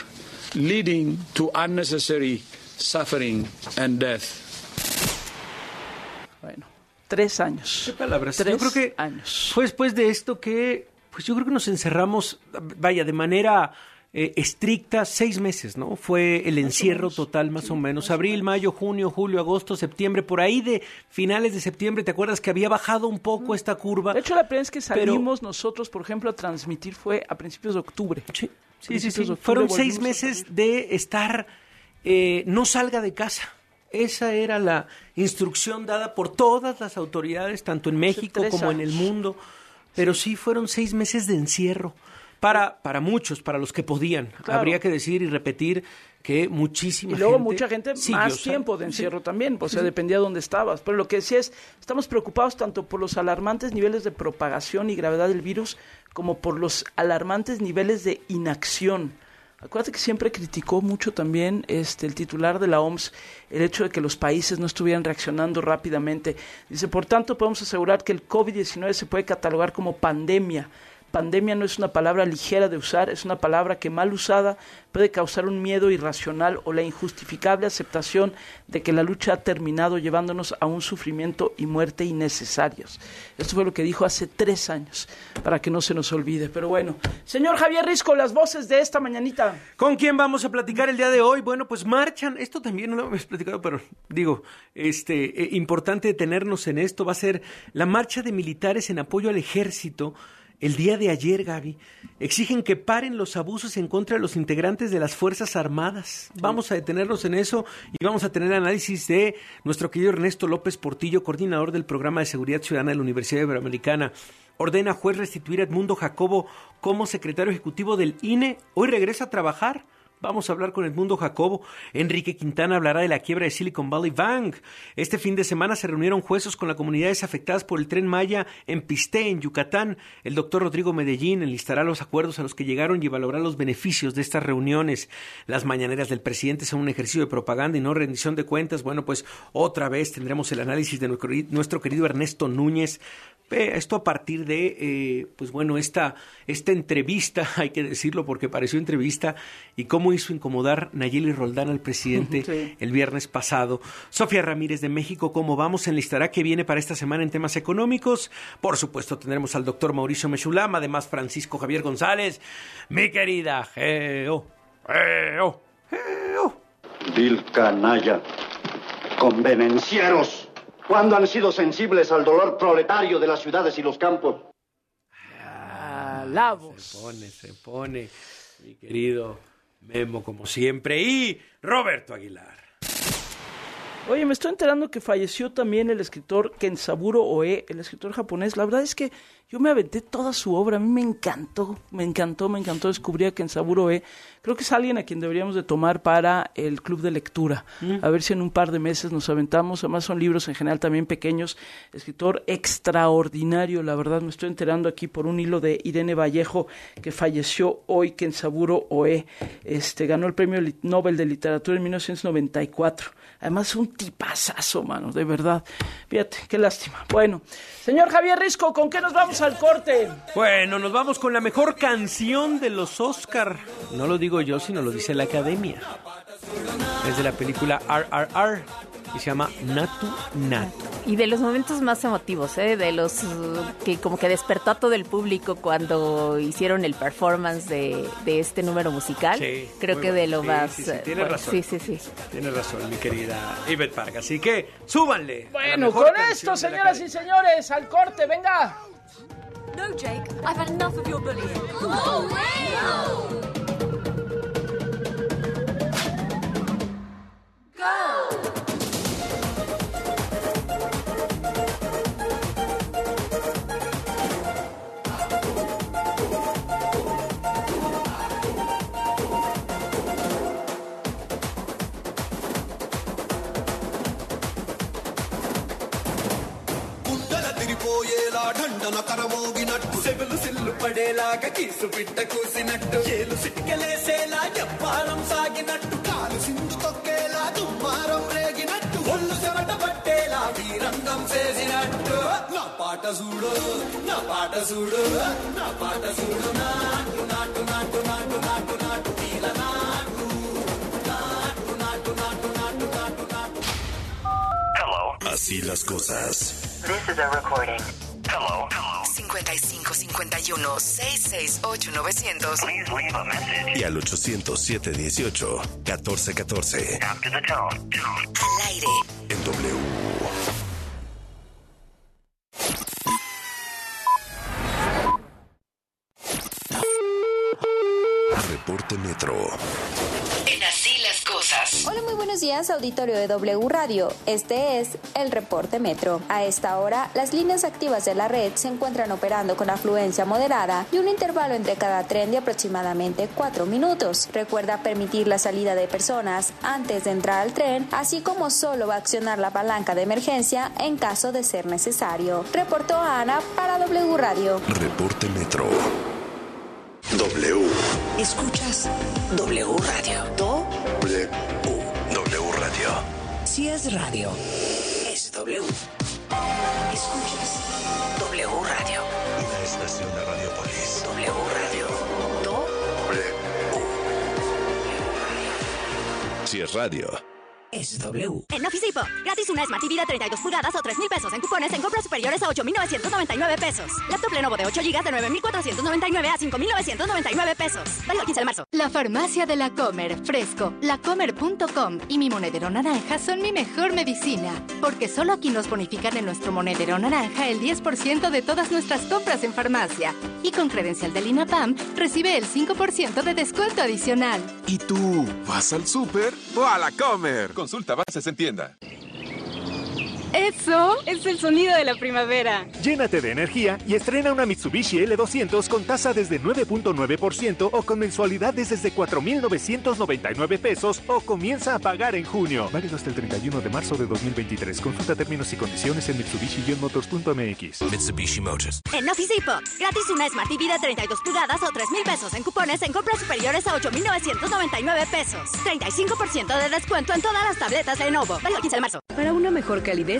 leading to unnecessary suffering and death. Bueno, tres años. ¿Qué palabras? Tres yo creo que años. fue después de esto que, pues yo creo que nos encerramos, vaya, de manera eh, estricta, seis meses, ¿no? Fue el encierro total, más o menos. Abril, mayo, junio, julio, agosto, septiembre, por ahí de finales de septiembre, ¿te acuerdas que había bajado un poco esta curva? De hecho, la primera vez que Pero- salimos nosotros, por ejemplo, a transmitir fue a principios de octubre. Sí, sí, sí, sí. octubre Fueron seis meses de estar, eh, no salga de casa. Esa era la instrucción dada por todas las autoridades, tanto en México como en el mundo. Pero sí fueron seis meses de encierro. Para, para muchos, para los que podían. Claro. Habría que decir y repetir que muchísima Y luego gente mucha gente siguió más tiempo de Sí. encierro también, o sea, dependía de dónde estabas. Pero lo que decía es, estamos preocupados tanto por los alarmantes niveles de propagación y gravedad del virus, como por los alarmantes niveles de inacción. Acuérdate que siempre criticó mucho también este el titular de la OMS el hecho de que los países no estuvieran reaccionando rápidamente. Dice, por tanto, podemos asegurar que el COVID-19 se puede catalogar como pandemia. Pandemia no es una palabra ligera de usar, es una palabra que mal usada puede causar un miedo irracional o la injustificable aceptación de que la lucha ha terminado llevándonos a un sufrimiento y muerte innecesarios. Esto fue lo que dijo hace tres años, para que no se nos olvide. Pero bueno, señor Javier Risco, las voces de esta mañanita. ¿Con quién vamos a platicar el día de hoy? Bueno, pues marchan, esto también no lo hemos platicado, pero digo, este, eh, importante detenernos en esto, va a ser la marcha de militares en apoyo al ejército el día de ayer, Gaby, exigen que paren los abusos en contra de los integrantes de las Fuerzas Armadas. Vamos a detenernos en eso y vamos a tener análisis de nuestro querido Ernesto López Portillo, coordinador del programa de seguridad ciudadana de la Universidad Iberoamericana. Ordena juez restituir a Edmundo Jacobo como secretario ejecutivo del INE. Hoy regresa a trabajar. Vamos a hablar con Edmundo Jacobo. Enrique Quintana hablará de la quiebra de Silicon Valley Bank. Este fin de semana se reunieron jueces con las comunidades afectadas por el tren Maya en Pisté, en Yucatán. El doctor Rodrigo Medellín enlistará los acuerdos a los que llegaron y evaluará los beneficios de estas reuniones. Las mañaneras del presidente son un ejercicio de propaganda y no rendición de cuentas. Bueno, pues otra vez tendremos el análisis de nuestro, querido Ernesto Núñez esto a partir de, eh, pues bueno, esta, esta entrevista, hay que decirlo porque pareció entrevista, y cómo hizo incomodar Nayeli Roldán al presidente el viernes pasado. Sofía Ramírez de México, ¿cómo vamos? Enlistará qué viene para esta semana en temas económicos. Por supuesto, tendremos al doctor Mauricio Mechulam, además Francisco Javier González, mi querida Geo, Geo, Geo. Vil canalla, convenencieros. ¿Cuándo han sido sensibles al dolor proletario de las ciudades y los campos? Ah, la voz. Se pone, se pone, mi querido Memo, como siempre, y Roberto Aguilar. Oye, me estoy enterando que falleció también el escritor Kensaburo Oe, el escritor japonés. La verdad es que yo me aventé toda su obra, a mí me encantó, me encantó, me encantó descubrir a Kensaburo E. Creo que es alguien a quien deberíamos de tomar para el club de lectura. Mm. A ver si en un par de meses nos aventamos. Además son libros en general también pequeños. Escritor extraordinario, la verdad me estoy enterando aquí por un hilo de Irene Vallejo que falleció hoy, Kensaburo Oe. Este, ganó el premio Nobel de Literatura en 1994. Además un tipazazo, mano, de verdad. Fíjate, qué lástima. Bueno, señor Javier Risco, ¿con qué nos vamos al corte? Bueno, nos vamos con la mejor canción de los Oscar. No lo digo yo, sino lo dice la academia. Es de la película RRR y se llama Natu Natu. Y de los momentos más emotivos, ¿eh? de los uh, que como que despertó a todo el público cuando hicieron el performance de, de este número musical. Sí, Creo que de lo más... Sí, sí, tiene razón. Sí, sí, sí. Tiene razón, mi querida Ivette Park. Así que súbanle. Bueno, con esto, señoras y señores, al corte, venga. No, Jake, I've had enough of your bullying. Oh. Go! కరమోగినట్టు సెవులు సిల్లు పడేలాగా కీసు బిడ్డ కూసినట్టు ఏలు సిటికలేసేలా చెప్పాలం సాగినట్టు కాలు సింధు తొక్కేలా దుమ్మారం రేగినట్టు ఒళ్ళు చెమట పట్టేలా వీరంగం చేసినట్టు నా పాట చూడు నా పాట చూడు నా పాట చూడు నాటు నాటు నాటు నాటు నాటు నాటు తీల నాటు నాటు నాటు నాటు నాటు నాటు నాటు Hello. Así las cosas. This is a recording. Hello. 55 51 668 900. Please leave a message. Y al 807 18 14 14. After the tone. Al aire. En W. buenos días, auditorio de W Radio. Este es el reporte Metro. A esta hora, las líneas activas de la red se encuentran operando con afluencia moderada y un intervalo entre cada tren de aproximadamente 4 minutos. Recuerda permitir la salida de personas antes de entrar al tren, así como solo va a accionar la palanca de emergencia en caso de ser necesario. Reportó Ana para W Radio. Reporte Metro. W. Escuchas W Radio. W Radio. Si es radio, es W. Escuchas W Radio. Estación de Radiopolis. W Radio. Si es radio, Es W. En Office Depot, gratis una Smart TV de 32 pulgadas o 3 mil pesos en cupones en compras superiores a 8,999 pesos. Laptop Lenovo de 8 GB de 9,499 a 5,999 pesos. Válido el 15 de marzo. La farmacia de la Comer, fresco, lacomer.com y mi monedero naranja son mi mejor medicina. Porque solo aquí nos bonifican en nuestro monedero naranja el 10% de todas nuestras compras en farmacia. Y con credencial del INAPAM recibe el 5% de descuento adicional. ¿Y tú vas al súper o a la comer? Consulta bases en tienda. Eso es el sonido de la primavera. Llénate de energía y estrena una Mitsubishi L200 con tasa desde 9.9% o con mensualidades desde 4.999 pesos o comienza a pagar en junio. Válido hasta el 31 de marzo de 2023. Consulta términos y condiciones en Mitsubishi-motors.mx. Mitsubishi Motors. En Office Depot, gratis una Smart TV de 32 pulgadas o 3 mil pesos en cupones en compras superiores a 8,999 pesos. 35% de descuento en todas las tabletas Lenovo. Válido el 15 de marzo. Para una mejor calidez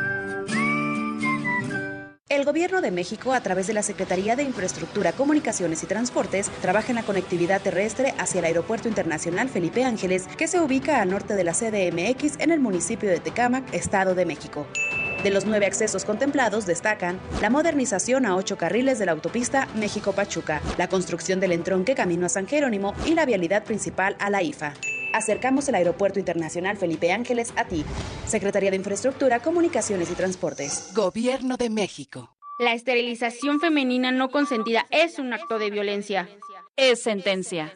El Gobierno de México, a través de la Secretaría de Infraestructura, Comunicaciones y Transportes, trabaja en la conectividad terrestre hacia el Aeropuerto Internacional Felipe Ángeles, que se ubica al norte de la CDMX en el municipio de Tecámac, Estado de México. De los nueve accesos contemplados destacan la modernización a ocho carriles de la autopista México-Pachuca, la construcción del entronque camino a San Jerónimo y la vialidad principal a la IFA. Acercamos el Aeropuerto Internacional Felipe Ángeles a ti. Secretaría de Infraestructura, Comunicaciones y Transportes. Gobierno de México. La esterilización femenina no consentida es un acto de violencia. Es sentencia.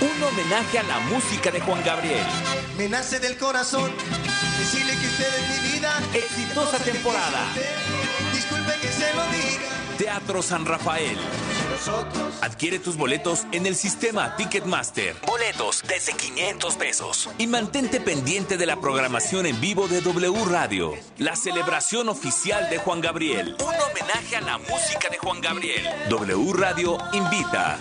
Un homenaje a la música de Juan Gabriel. Me nace del corazón decirle que usted es mi vida. Exitosa temporada. Disculpe que se lo diga. Teatro San Rafael. Adquiere tus boletos en el sistema Ticketmaster. Boletos desde 500 pesos. Y mantente pendiente de la programación en vivo de W Radio. La celebración oficial de Juan Gabriel. Un homenaje a la música de Juan Gabriel. W Radio invita.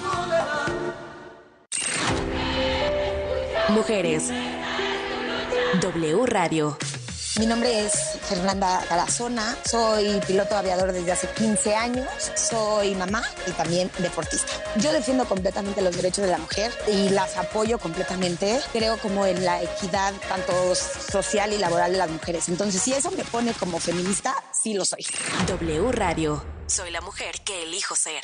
Mujeres. W Radio. Mi nombre es Fernanda Tarazona, soy piloto aviador desde hace 15 años, soy mamá y también deportista. Yo defiendo completamente los derechos de la mujer y las apoyo completamente. Creo como en la equidad tanto social y laboral de las mujeres. Entonces, si eso me pone como feminista, sí lo soy. W Radio. Soy la mujer que elijo ser.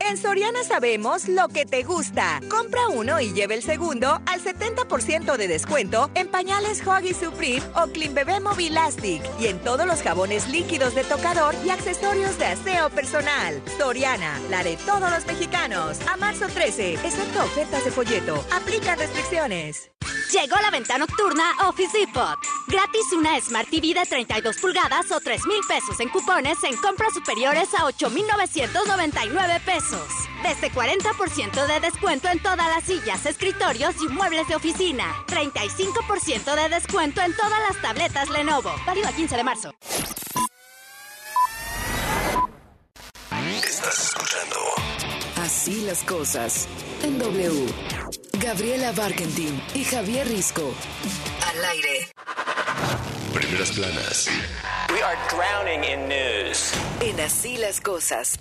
En Soriana sabemos lo que te gusta. Compra uno y lleve el segundo al 70% de descuento en pañales Huggy Supreme o Clean Bebé Mobilastic y en todos los jabones líquidos de tocador y accesorios de aseo personal. Soriana, la de todos los mexicanos. A marzo 13, excepto ofertas de folleto. Aplica restricciones. Llegó la venta nocturna Office Depot. Gratis una Smart TV de 32 pulgadas o 3 mil pesos en cupones en compras superiores a 8,999 pesos. Desde 40% de descuento en todas las sillas, escritorios y muebles de oficina. 35% de descuento en todas las tabletas Lenovo. Válido a 15 de marzo. Estás escuchando Así las cosas. En W. Gabriela Barkentin y Javier Risco. Al aire. Primeras planas. We are drowning in news. En así las cosas.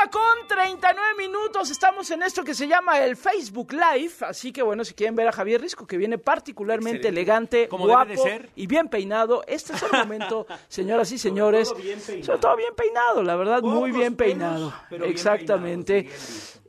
Mañana con 39 minutos. Estamos en esto que se llama el Facebook Live. Así que bueno, si quieren ver a Javier Risco, que viene particularmente elegante, Como debe guapo de ser. y bien peinado, este es el momento, señoras y señores. Sobre todo bien peinado, la verdad, muy bien peinado. bien Exactamente.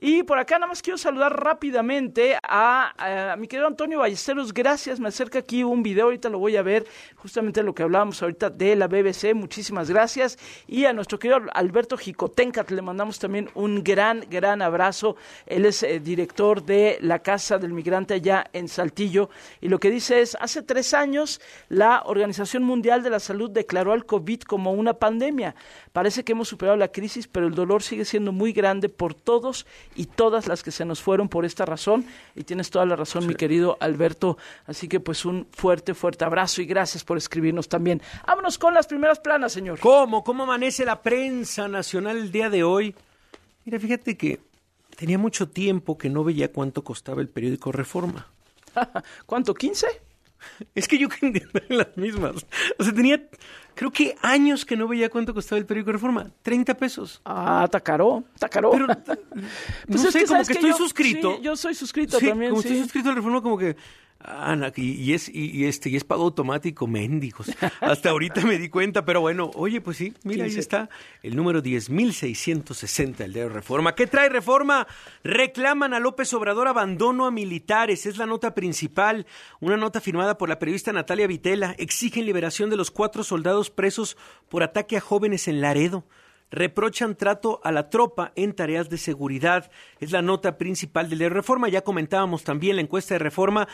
Y por acá nada más quiero saludar rápidamente a, a mi querido Antonio Ballesteros. Gracias, me acerca aquí un video, ahorita lo voy a ver, justamente lo que hablábamos ahorita de la BBC. Muchísimas gracias. Y a nuestro querido Alberto Jicotencat le mandamos también un gran, gran abrazo. Él es eh, director de la Casa del Migrante allá en Saltillo. Y lo que dice es, hace tres años la Organización Mundial de la Salud declaró al COVID como una pandemia. Parece que hemos superado la crisis, pero el dolor sigue siendo muy grande por todos y todas las que se nos fueron por esta razón. Y tienes toda la razón, mi querido Alberto. Así que pues un fuerte, fuerte abrazo y gracias por escribirnos también. Vámonos con las primeras planas, señor. ¿Cómo? ¿Cómo amanece la prensa nacional el día de hoy? Mira, fíjate que tenía mucho tiempo que no veía cuánto costaba el periódico Reforma. ¿Cuánto? ¿15? Es que yo quería en las mismas. O sea, tenía, creo que años que no veía cuánto costaba el periódico Reforma. 30 pesos. Ah, está caro. Pero, Pues no sé, que, como ¿sabes que estoy Yo- suscrito. sí, yo soy suscrito Sí, también. como sí. estoy suscrito al Reforma, como que... Ana, y, y es y, y este y es pago automático, mendigos. Hasta ahorita me di cuenta, pero bueno, oye, pues sí, mira, ahí 15. está el número 10.660, el de Reforma. ¿Qué trae Reforma? Reclaman a López Obrador abandono a militares, es la nota principal, una nota firmada por la periodista Natalia Vitela. Exigen liberación de los cuatro soldados presos por ataque a jóvenes en Laredo reprochan trato a la tropa en tareas de seguridad. Es la nota principal de la reforma. Ya comentábamos también la encuesta de reforma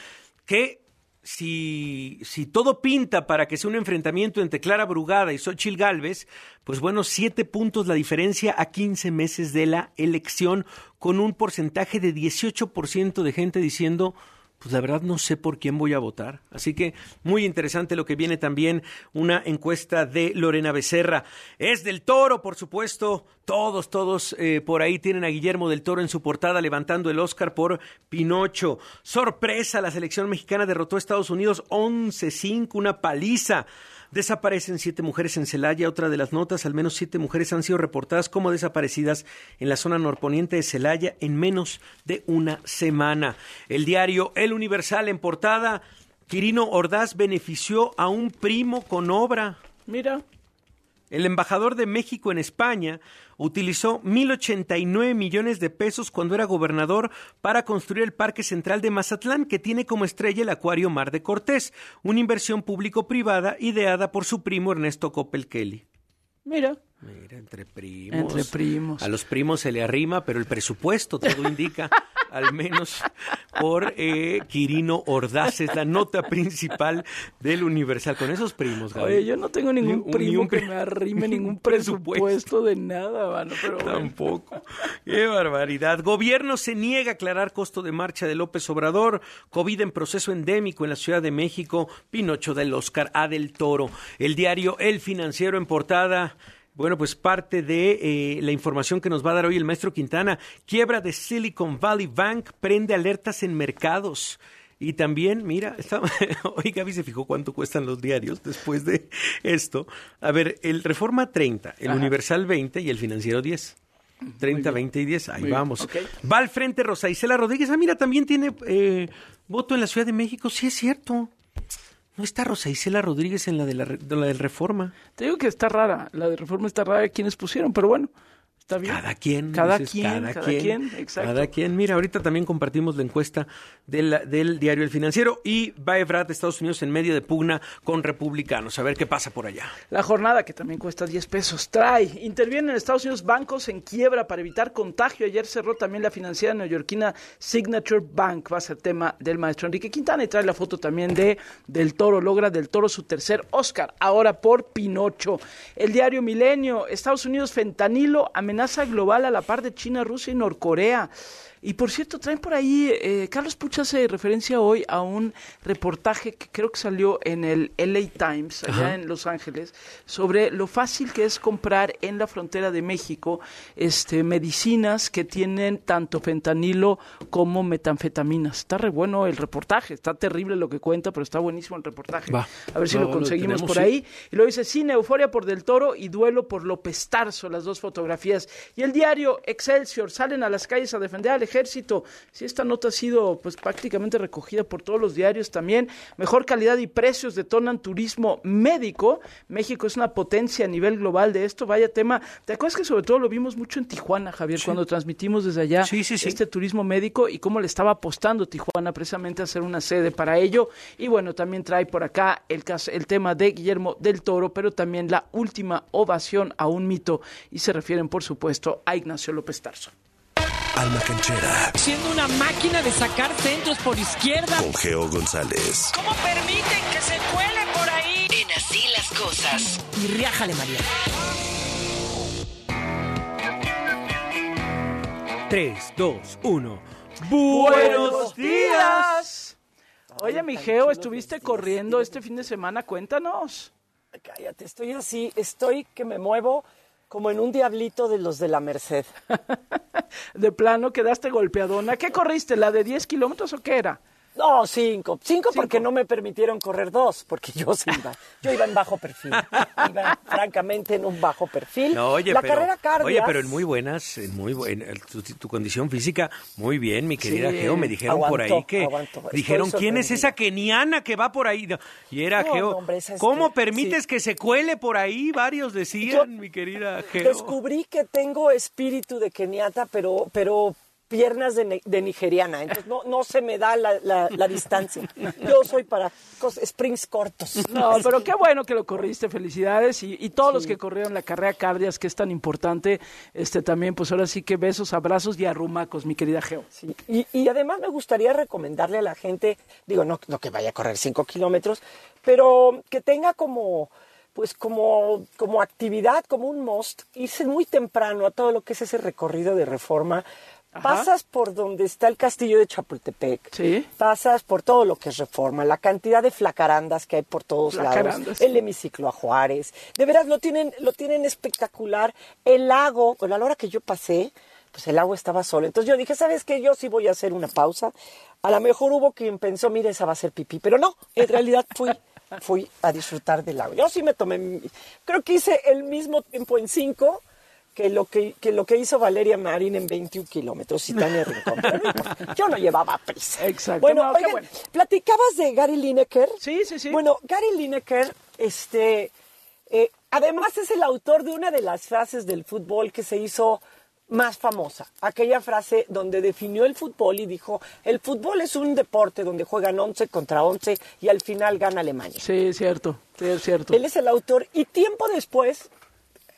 que si, si todo pinta para que sea un enfrentamiento entre Clara Brugada y Xochil Gálvez, pues bueno, siete puntos la diferencia a 15 meses de la elección, con un porcentaje de 18% de gente diciendo pues la verdad no sé por quién voy a votar. Así que muy interesante lo que viene también una encuesta de Lorena Becerra. Es del Toro, por supuesto. Todos, todos eh, por ahí tienen a Guillermo del Toro en su portada levantando el Oscar por Pinocho. Sorpresa, la selección mexicana derrotó a Estados Unidos 11-5, una paliza. Desaparecen siete mujeres en Celaya. Otra de las notas, al menos siete mujeres han sido reportadas como desaparecidas en la zona norponiente de Celaya en menos de una semana. El diario El Universal en portada, Quirino Ordaz benefició a un primo con obra. Mira. El embajador de México en España utilizó 1.089 millones de pesos cuando era gobernador para construir el Parque Central de Mazatlán, que tiene como estrella el Acuario Mar de Cortés, una inversión público-privada ideada por su primo Ernesto Coppel Kelly. Mira. Mira, entre primos. Entre primos. A los primos se le arrima, pero el presupuesto todo indica, al menos por eh, Quirino Ordaz, es la nota principal del Universal. Con esos primos, Gaby. Oye, yo no tengo ningún Ni primo ni que me arrime ningún presupuesto. presupuesto de nada, mano, pero bueno. Tampoco. Qué barbaridad. Gobierno se niega a aclarar costo de marcha de López Obrador. COVID en proceso endémico en la Ciudad de México. Pinocho del Oscar A del Toro. El diario El Financiero en portada. Bueno, pues parte de eh, la información que nos va a dar hoy el maestro Quintana. Quiebra de Silicon Valley Bank prende alertas en mercados. Y también, mira, está- hoy Gaby se fijó cuánto cuestan los diarios después de esto. A ver, el Reforma 30, el Ajá. Universal 20 y el Financiero 10. 30, 20 y 10, ahí Muy vamos. Va al frente Rosa Isela Rodríguez. Ah, mira, también tiene eh, voto en la Ciudad de México. Sí, es cierto. No está Rosa Isela Rodríguez en la de la, de la del Reforma. Te digo que está rara, la de reforma está rara quienes pusieron, pero bueno, está bien. Cada quien. Cada dices, quien, cada quien, exacto. Cada quien. Mira, ahorita también compartimos la encuesta de la- del diario El Financiero y va de Estados Unidos en medio de pugna con republicanos. A ver qué pasa por allá. La jornada, que también cuesta 10 pesos, trae. Intervienen en Estados Unidos bancos en quiebra para evitar contagio. Ayer cerró también la financiera neoyorquina Signature Bank. Va a ser tema del maestro Enrique Quintana y trae la foto también de Del Toro. Logra Del Toro su tercer Oscar, ahora por Pinocho. El diario Milenio. Estados Unidos fentanilo, amenaza global a la par de China, Rusia y Norcorea. Y por cierto, traen por ahí, eh, Carlos Pucha hace referencia hoy a un reportaje que creo que salió en el LA Times, allá Ajá. en Los Ángeles, sobre lo fácil que es comprar en la frontera de México este, medicinas que tienen tanto fentanilo como metanfetaminas. Está re bueno el reportaje, está terrible lo que cuenta, pero está buenísimo el reportaje. Va. A ver si Va, lo conseguimos tenemos, por sí. ahí. Y luego dice cine, euforia por Del Toro y duelo por López Tarso, las dos fotografías. Y el diario Excelsior, salen a las calles a defender al ejército. Si esta nota ha sido pues prácticamente recogida por todos los diarios también. Mejor calidad y precios detonan turismo médico. México es una potencia a nivel global de esto. Vaya tema. ¿Te acuerdas que sobre todo lo vimos mucho en Tijuana, Javier, cuando transmitimos desde allá este turismo médico y cómo le estaba apostando Tijuana precisamente a hacer una sede para ello? Y bueno, también trae por acá el, caso, el tema de Guillermo del Toro, pero también la última ovación a un mito y se refieren, por supuesto, a Ignacio López Tarso. Alma Canchera Siendo una máquina de sacar centros por izquierda. con Geo González. ¿Cómo permiten que se cuele por ahí? En así las cosas. Y riájale, María. 3, 2, 1. ¡Buenos días! Oye, mi Geo, ¿estuviste corriendo este fin de semana? Cuéntanos. Cállate, estoy así, estoy que me muevo como en un diablito de los de la Merced. De plano, quedaste golpeadona. ¿Qué corriste? ¿La de 10 kilómetros o qué era? No, cinco. Cinco porque no me permitieron correr dos, porque yo sí iba. Yo iba en bajo perfil. Iba francamente en un bajo perfil. No, oye, la pero, carrera cardia. oye, pero en muy buenas, en muy buena, tu, tu condición física, muy bien, mi querida Sí, Geo. Me dijeron por ahí que aguantó. Dijeron quién es esa keniana que va por ahí. Y era No, Geo. no, hombre, esa es ¿Cómo que- permites que se cuele por ahí? Varios decían, mi querida Geo. Descubrí que tengo espíritu de keniata, pero, pero piernas de, de nigeriana. Entonces no, no se me da la, la- la distancia. Yo soy para sprints cortos. No, pero qué bueno que lo corriste, felicidades. Y, y todos los que corrieron la carrera cardias, que es tan importante, este también, pues ahora sí que besos, abrazos y arrumacos, mi querida Geo. Y, y además me gustaría recomendarle a la gente, digo, no, no que vaya a correr cinco kilómetros, pero que tenga como, pues como, como actividad, como un must, irse muy temprano a todo lo que es ese recorrido de reforma. Pasas por donde está el castillo de Chapultepec, pasas por todo lo que es reforma, la cantidad de flacarandas que hay por todos lados, el hemiciclo a Juárez, de veras lo tienen, lo tienen espectacular, el lago, a la hora que yo pasé, pues el agua estaba solo. Entonces yo dije, ¿sabes qué? Yo sí voy a hacer una pausa. A lo mejor hubo quien pensó, mire, esa va a ser pipí, pero no, en realidad fui, fui a disfrutar del agua. Yo sí me tomé, creo que hice el mismo tiempo en cinco que lo que, que lo que hizo Valeria Marín en 21 kilómetros y Tania Rincón. Yo no llevaba prisa. Exacto. Bueno, No, oigan, bueno. platicabas de Gary Lineker. Sí, sí, sí. Bueno, Gary Lineker, este, eh, además es el autor de una de las frases del fútbol que se hizo más famosa. Aquella frase donde definió el fútbol y dijo, el fútbol es un deporte donde juegan 11 contra 11 y al final gana Alemania. Sí, es cierto, sí, es cierto. Él es el autor y tiempo después,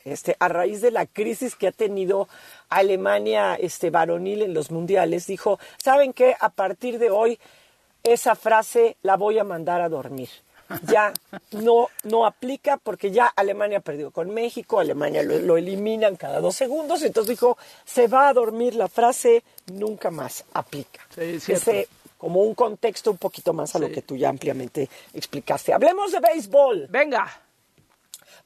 este, a raíz de la crisis que ha tenido Alemania este, varonil en los mundiales, dijo, ¿saben qué? A partir de hoy esa frase la voy a mandar a dormir. Ya no, no aplica porque ya Alemania perdió con México, Alemania lo, lo eliminan cada dos segundos, entonces dijo, se va a dormir la frase, nunca más aplica. Sí. Ese, como un contexto un poquito más a lo que tú ya ampliamente explicaste. Hablemos de béisbol. Venga.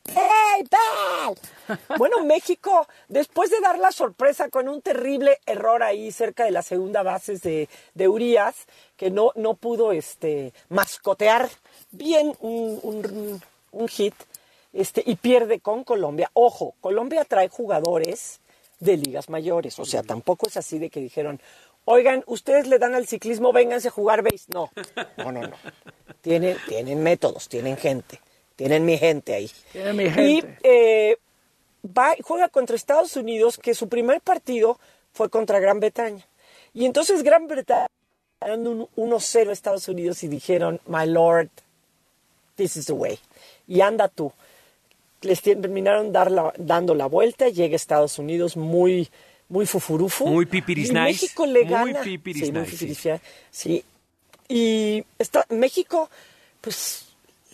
¡Béisbol! Bueno, México, después de dar la sorpresa con un terrible error ahí cerca de la segunda base de, de Urias, que no, no pudo este, mascotear bien un, un- un hit, este, y pierde con Colombia. Ojo, Colombia trae jugadores de ligas mayores, o sea, tampoco es así de que dijeron, oigan, ustedes le dan al ciclismo, vénganse a jugar béis. No, no, no, no. Tienen, tienen métodos, tienen gente, tienen mi gente ahí. Tiene mi Y gente. eh, va, juega contra Estados Unidos, que su primer partido fue contra Gran Bretaña. Y entonces Gran Bretaña dando un 1-0 a Estados Unidos y dijeron, my lord, this is the way. Y anda tú. Les terminaron dar la- dando la vuelta, llega Estados Unidos muy, muy fufurufu. Muy pipiris y nice. México le Muy gana. pipiris sí, muy nice, sí. pipiris- sí. Y está, México, pues,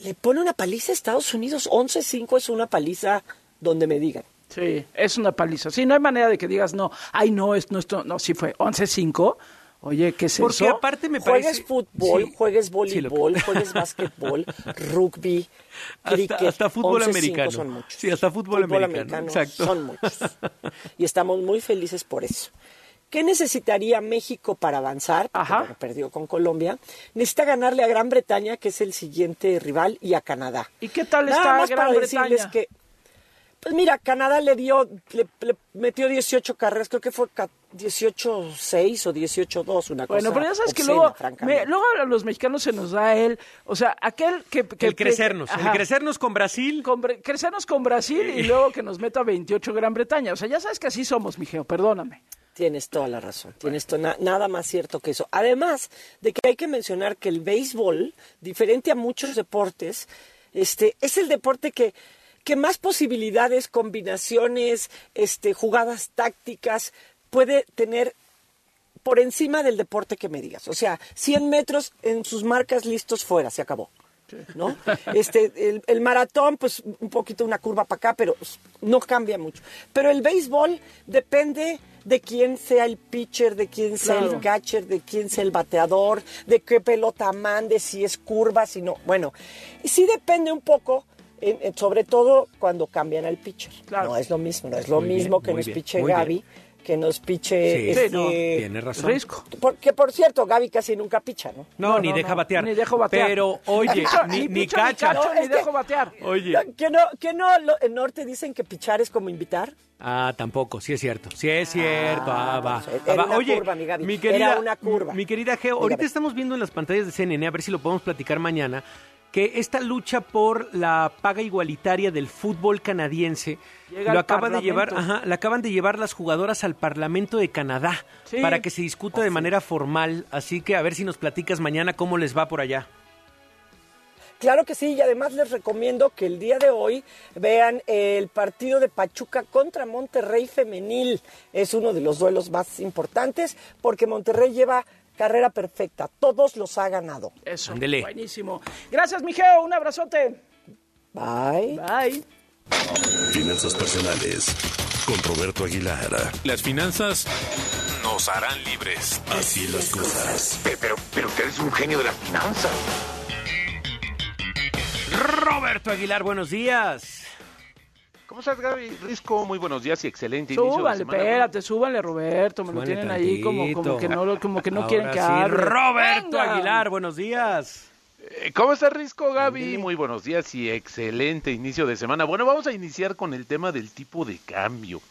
le pone una paliza a Estados Unidos. 11-5 es una paliza donde me digan. Sí, es una paliza. Sí, no hay manera de que digas, no, ay, no, es nuestro, no, sí fue 11-5. Oye, ¿qué es Porque eso? aparte me Juegues parece... fútbol, Sí. juegues Sí, voleibol, juegues básquetbol, rugby, cricket. hasta fútbol 11-5 americano. Son muchos. Sí, hasta fútbol, americano. Exacto. Son muchos. Y estamos muy felices por eso. ¿Qué necesitaría México para avanzar? Porque, bueno, perdió con Colombia. Necesita ganarle a Gran Bretaña, que es el siguiente rival, y a Canadá. ¿Y qué tal Nada está más Gran para decirles Bretaña? que pues mira, Canadá le dio, le, le metió 18 carreras, creo que fue ca- 18-6 o 18-2, una cosa. Bueno, pero ya sabes que luego, me- luego a los mexicanos se nos da el, o sea, aquel que... que- El que- crecernos, el ajá. crecernos con Brasil. Con crecernos con Brasil y luego que nos meta 28 Gran Bretaña. O sea, ya sabes que así somos, mijeo, perdóname. Tienes toda la razón. Tienes na- nada más cierto que eso. Además de que hay que mencionar que el béisbol, diferente a muchos deportes, este, es el deporte que, que más posibilidades, combinaciones, este, jugadas tácticas puede tener por encima del deporte que me digas. O sea, 100 metros en sus marcas listos fuera, se acabó. ¿No? Este, el, el maratón, pues un poquito una curva para acá, pero no cambia mucho. Pero el béisbol depende de quién sea el pitcher, de quién sea Claro. el catcher, de quién sea el bateador, de qué pelota mande, si es curva, si no. Bueno, y sí depende un poco, en- en- sobre todo cuando cambian al pitcher. No es lo mismo, no es lo Muy bien, mismo que nos bien, piche Gaby, bien. Que nos piche... Sí, este, no, tiene razón. Risco. Porque, por cierto, Gaby casi nunca picha, ¿no? No, ni deja batear. Ni dejo batear. Pero, oye, Picho- ni, ni picho, cacha. cacho, No, ni es que- dejo batear. Oye. ¿Que no, que no lo- en Norte dicen que pichar es como invitar? Ah, tampoco, sí es cierto, sí es cierto, ah, va. ah, era va. una Oye, curva, mi Gaby, mi era querida, una curva. mi querida Geo, Dígame. ahorita estamos viendo en las pantallas de CNN, a ver si lo podemos platicar mañana, que esta lucha por la paga igualitaria del fútbol canadiense Llega lo acaba de llevar, ajá, la acaban de llevar las jugadoras al Parlamento de Canadá Sí. para que se discuta de manera formal, así que a ver si nos platicas mañana cómo les va por allá. Claro que sí, y además les recomiendo que el día de hoy vean el partido de Pachuca contra Monterrey Femenil. Es uno de los duelos más importantes porque Monterrey lleva carrera perfecta, todos los ha ganado. Eso, Ándele. buenísimo. Gracias, mijeo, un abrazote. Bye. Bye. Finanzas personales con Roberto Aguilar. Las finanzas nos harán libres. Así las cosas. Pero, pero usted es un genio de las finanzas. Roberto Aguilar, buenos días. ¿Cómo estás, Gaby? Risco, muy buenos días y excelente inicio de Súbale, semana. espérate, súbale, Roberto. Me lo Súbale tienen ahí como, como tantito. que no, lo- como que no Ahora quieren que sí, hable. Roberto Venga. Aguilar, buenos días. Eh, ¿Cómo estás, Risco, Gaby? Muy buenos días y excelente inicio de semana. Bueno, vamos a iniciar con el tema del tipo de cambio.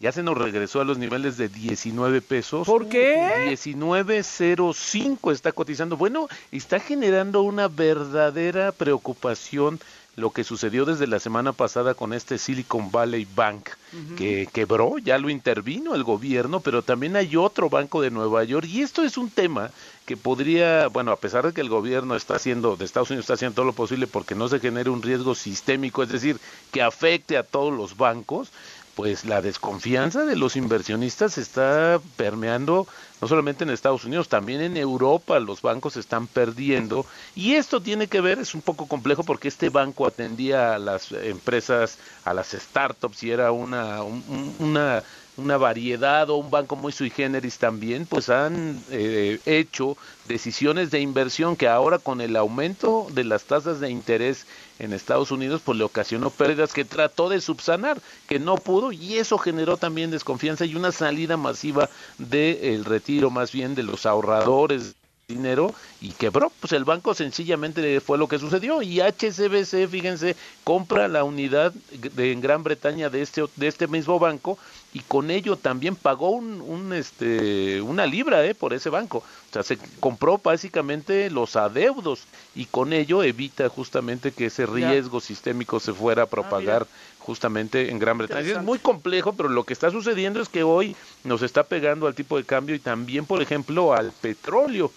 Ya se nos regresó a los niveles de 19 pesos. ¿Por qué? 19.05 está cotizando. Bueno, está generando una verdadera preocupación lo que sucedió desde la semana pasada con este Silicon Valley Bank, que quebró, ya lo intervino el gobierno, pero también hay otro banco de Nueva York y esto es un tema que podría, bueno, a pesar de que el gobierno está haciendo, de Estados Unidos está haciendo todo lo posible porque no se genere un riesgo sistémico, es decir, que afecte a todos los bancos, pues la desconfianza de los inversionistas está permeando no solamente en Estados Unidos, también en Europa. Los bancos están perdiendo. Y esto tiene que ver, es un poco complejo porque este banco atendía a las empresas, a las startups y era una, un- un- una, una variedad o un banco muy sui generis también, pues han eh, hecho decisiones de inversión que ahora con el aumento de las tasas de interés en Estados Unidos, pues le ocasionó pérdidas que trató de subsanar, que no pudo, y eso generó también desconfianza y una salida masiva del retiro más bien de los ahorradores de dinero y quebró, pues el banco sencillamente fue lo que sucedió y HSBC, fíjense, compra la unidad de en Gran Bretaña de este de este mismo banco y con ello también pagó un, un, este una libra eh, por ese banco. O sea, se compró básicamente los adeudos y con ello evita justamente que ese riesgo sistémico se fuera a propagar justamente en Gran Bretaña. Es muy complejo, pero lo que está sucediendo es que hoy nos está pegando al tipo de cambio y también, por ejemplo, al petróleo.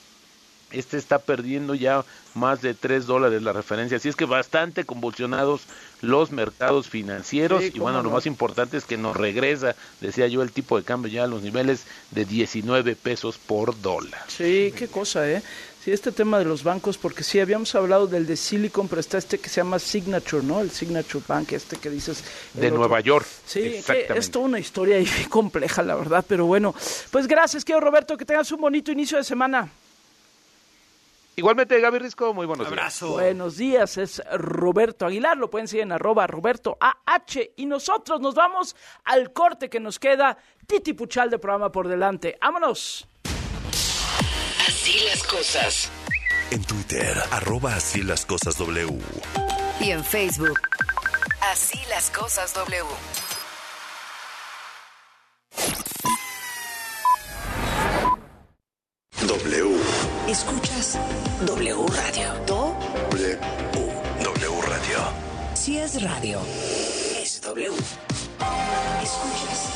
este está perdiendo ya más de 3 dólares la referencia. Así es que bastante convulsionados los mercados financieros. Sí, y bueno, lo más importante es que nos regresa, decía yo, el tipo de cambio ya a los niveles de 19 pesos por dólar. Sí, qué cosa, ¿eh? Sí, este tema de los bancos, porque sí, habíamos hablado del de Silicon, pero está este que se llama Signature, ¿no? El Signature Bank, este que dices. De otro. Nueva York. Sí, exactamente. es toda una historia ahí compleja, la verdad, pero bueno. Pues gracias, querido Roberto, que tengas un bonito inicio de semana. Igualmente, Gaby Risco, muy buenos días. Buenos días, es Roberto Aguilar, lo pueden seguir en arroba Roberto AH y nosotros nos vamos al corte que nos queda, Titi Puchal de programa por delante. ¡Vámonos! Así las cosas. En Twitter, arroba así las cosas W. Y en Facebook. Así las cosas W. W. Escuchas W Radio. Do. W. W Radio. Si es radio, es W. Escuchas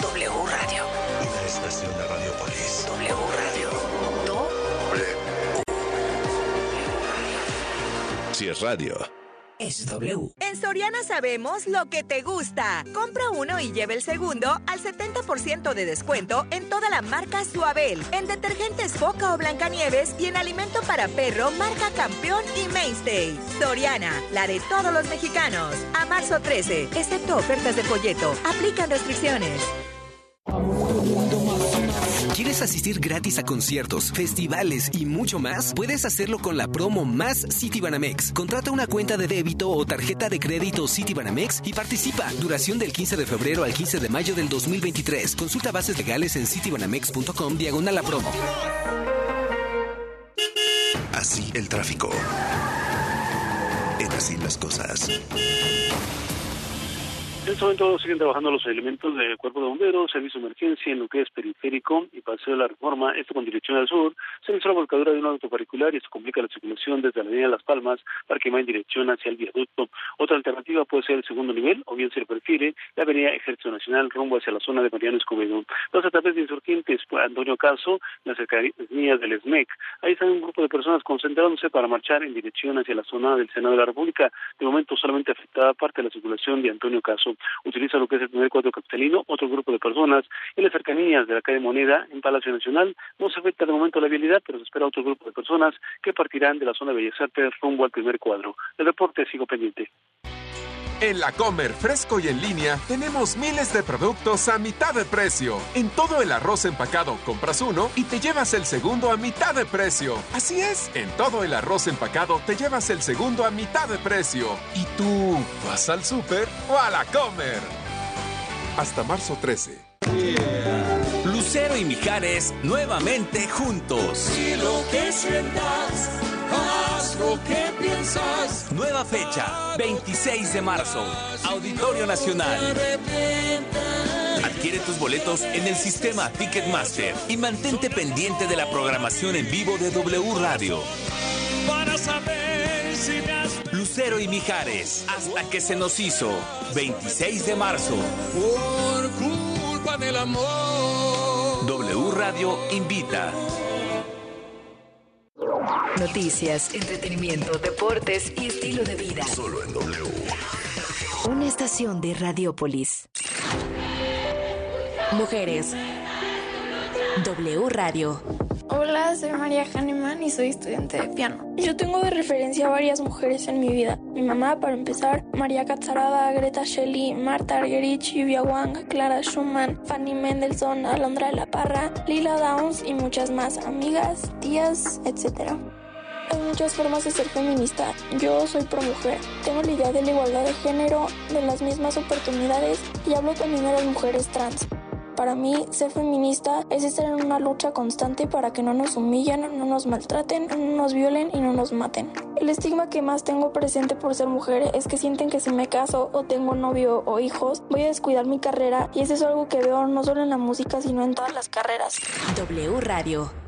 W Radio. Una estación de Radiopolis. W Radio. Do. Si es radio. En Soriana sabemos lo que te gusta. Compra uno y lleve el segundo al 70% de descuento en toda la marca Suabel, en detergentes Foca o Blancanieves y en alimento para perro marca Campeón y Mainstay. Soriana, la de todos los mexicanos. A marzo 13, excepto ofertas de folleto. Aplican restricciones. ¿Quieres asistir gratis a conciertos, festivales y mucho más? Puedes hacerlo con la promo Más Citibanamex. Contrata una cuenta de débito o tarjeta de crédito Citibanamex y participa. Duración del 15 de febrero al 15 de mayo del 2023. Consulta bases legales en citibanamex.com diagonal la promo. Así el tráfico. En así las cosas. En este momento siguen trabajando los elementos del Cuerpo de Bomberos, Servicio de Emergencia en lo que es Periférico y Paseo de la Reforma, esto con dirección al sur. Se inició la volcadura de un auto particular y esto complica la circulación desde la Avenida Las Palmas para que vaya en dirección hacia el viaducto. Otra alternativa puede ser el segundo nivel o bien se le prefiere la Avenida Ejército Nacional rumbo hacia la zona de Mariano Escobedo. Dos a través de insurgentes, pues, Antonio Caso, las cercanías del SMEC. Ahí está un grupo de personas concentrándose para marchar en dirección hacia la zona del Senado de la República. De momento solamente afectada parte de la circulación de Antonio Caso. Utiliza lo que es el primer cuadro capitalino, otro grupo de personas en las cercanías de la calle Moneda en Palacio Nacional. No se afecta de momento la vialidad, pero se espera otro grupo de personas que partirán de la zona de Bellas Artes rumbo al primer cuadro. El reporte sigo pendiente. En la Comer Fresco y en línea tenemos miles de productos a mitad de precio. En todo el arroz empacado compras uno y te llevas el segundo a mitad de precio. Así es, en todo el arroz empacado te llevas el segundo a mitad de precio. ¿Y tú vas al súper o a la Comer? Hasta marzo 13. Lucero y Mijares nuevamente juntos. Y lo que sientas, haz lo que piensas. Nueva fecha, 26 de marzo, Auditorio Nacional. Adquiere tus boletos en el sistema Ticketmaster y mantente pendiente de la programación en vivo de W Radio. Para saber si me has Lucero y Mijares, hasta que se nos hizo, 26 de marzo. por culpa del amor. W Radio invita. Noticias, entretenimiento, deportes y estilo de vida. Solo en W. Una estación de Radiopolis. Mujeres. W Radio. Hola, soy María Hahnemann y soy estudiante de piano. Yo tengo de referencia a varias mujeres en mi vida. Mi mamá, para empezar, María Catzarada, Greta Shelley, Marta Argerich, Lluvia Wang, Clara Schumann, Fanny Mendelssohn, Alondra de la Parra, Lila Downs y muchas más amigas, tías, etc. Hay muchas formas de ser feminista. Yo soy pro mujer. Tengo la idea de la igualdad de género, de las mismas oportunidades y hablo también de las mujeres trans. Para mí, ser feminista es estar en una lucha constante para que no nos humillen, no nos maltraten, no nos violen y no nos maten. El estigma que más tengo presente por ser mujer es que sienten que si me caso o tengo novio o hijos, voy a descuidar mi carrera y eso es algo que veo no solo en la música, sino en todas las carreras. W Radio.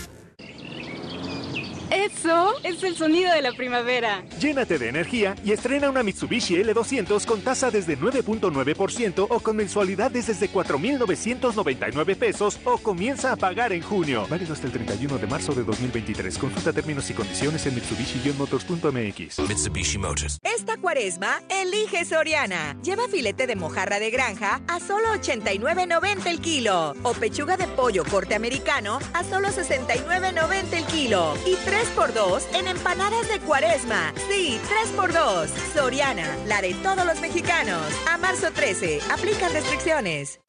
Eso es el sonido de la primavera. Llénate de energía y estrena una Mitsubishi L200 con tasa desde 9.9% o con mensualidades desde 4.999 pesos o comienza a pagar en junio. Válido hasta el 31 de marzo de 2023. Consulta términos y condiciones en Mitsubishi-motors.mx. Mitsubishi Motors. Esta cuaresma, elige Soriana. Lleva filete de mojarra de granja a solo 89.90 el kilo. O pechuga de pollo corte americano a solo 69.90 el kilo. Y 3x2 en empanadas de cuaresma. Sí, 3x2. Soriana, la de todos los mexicanos. A marzo 13, aplican restricciones.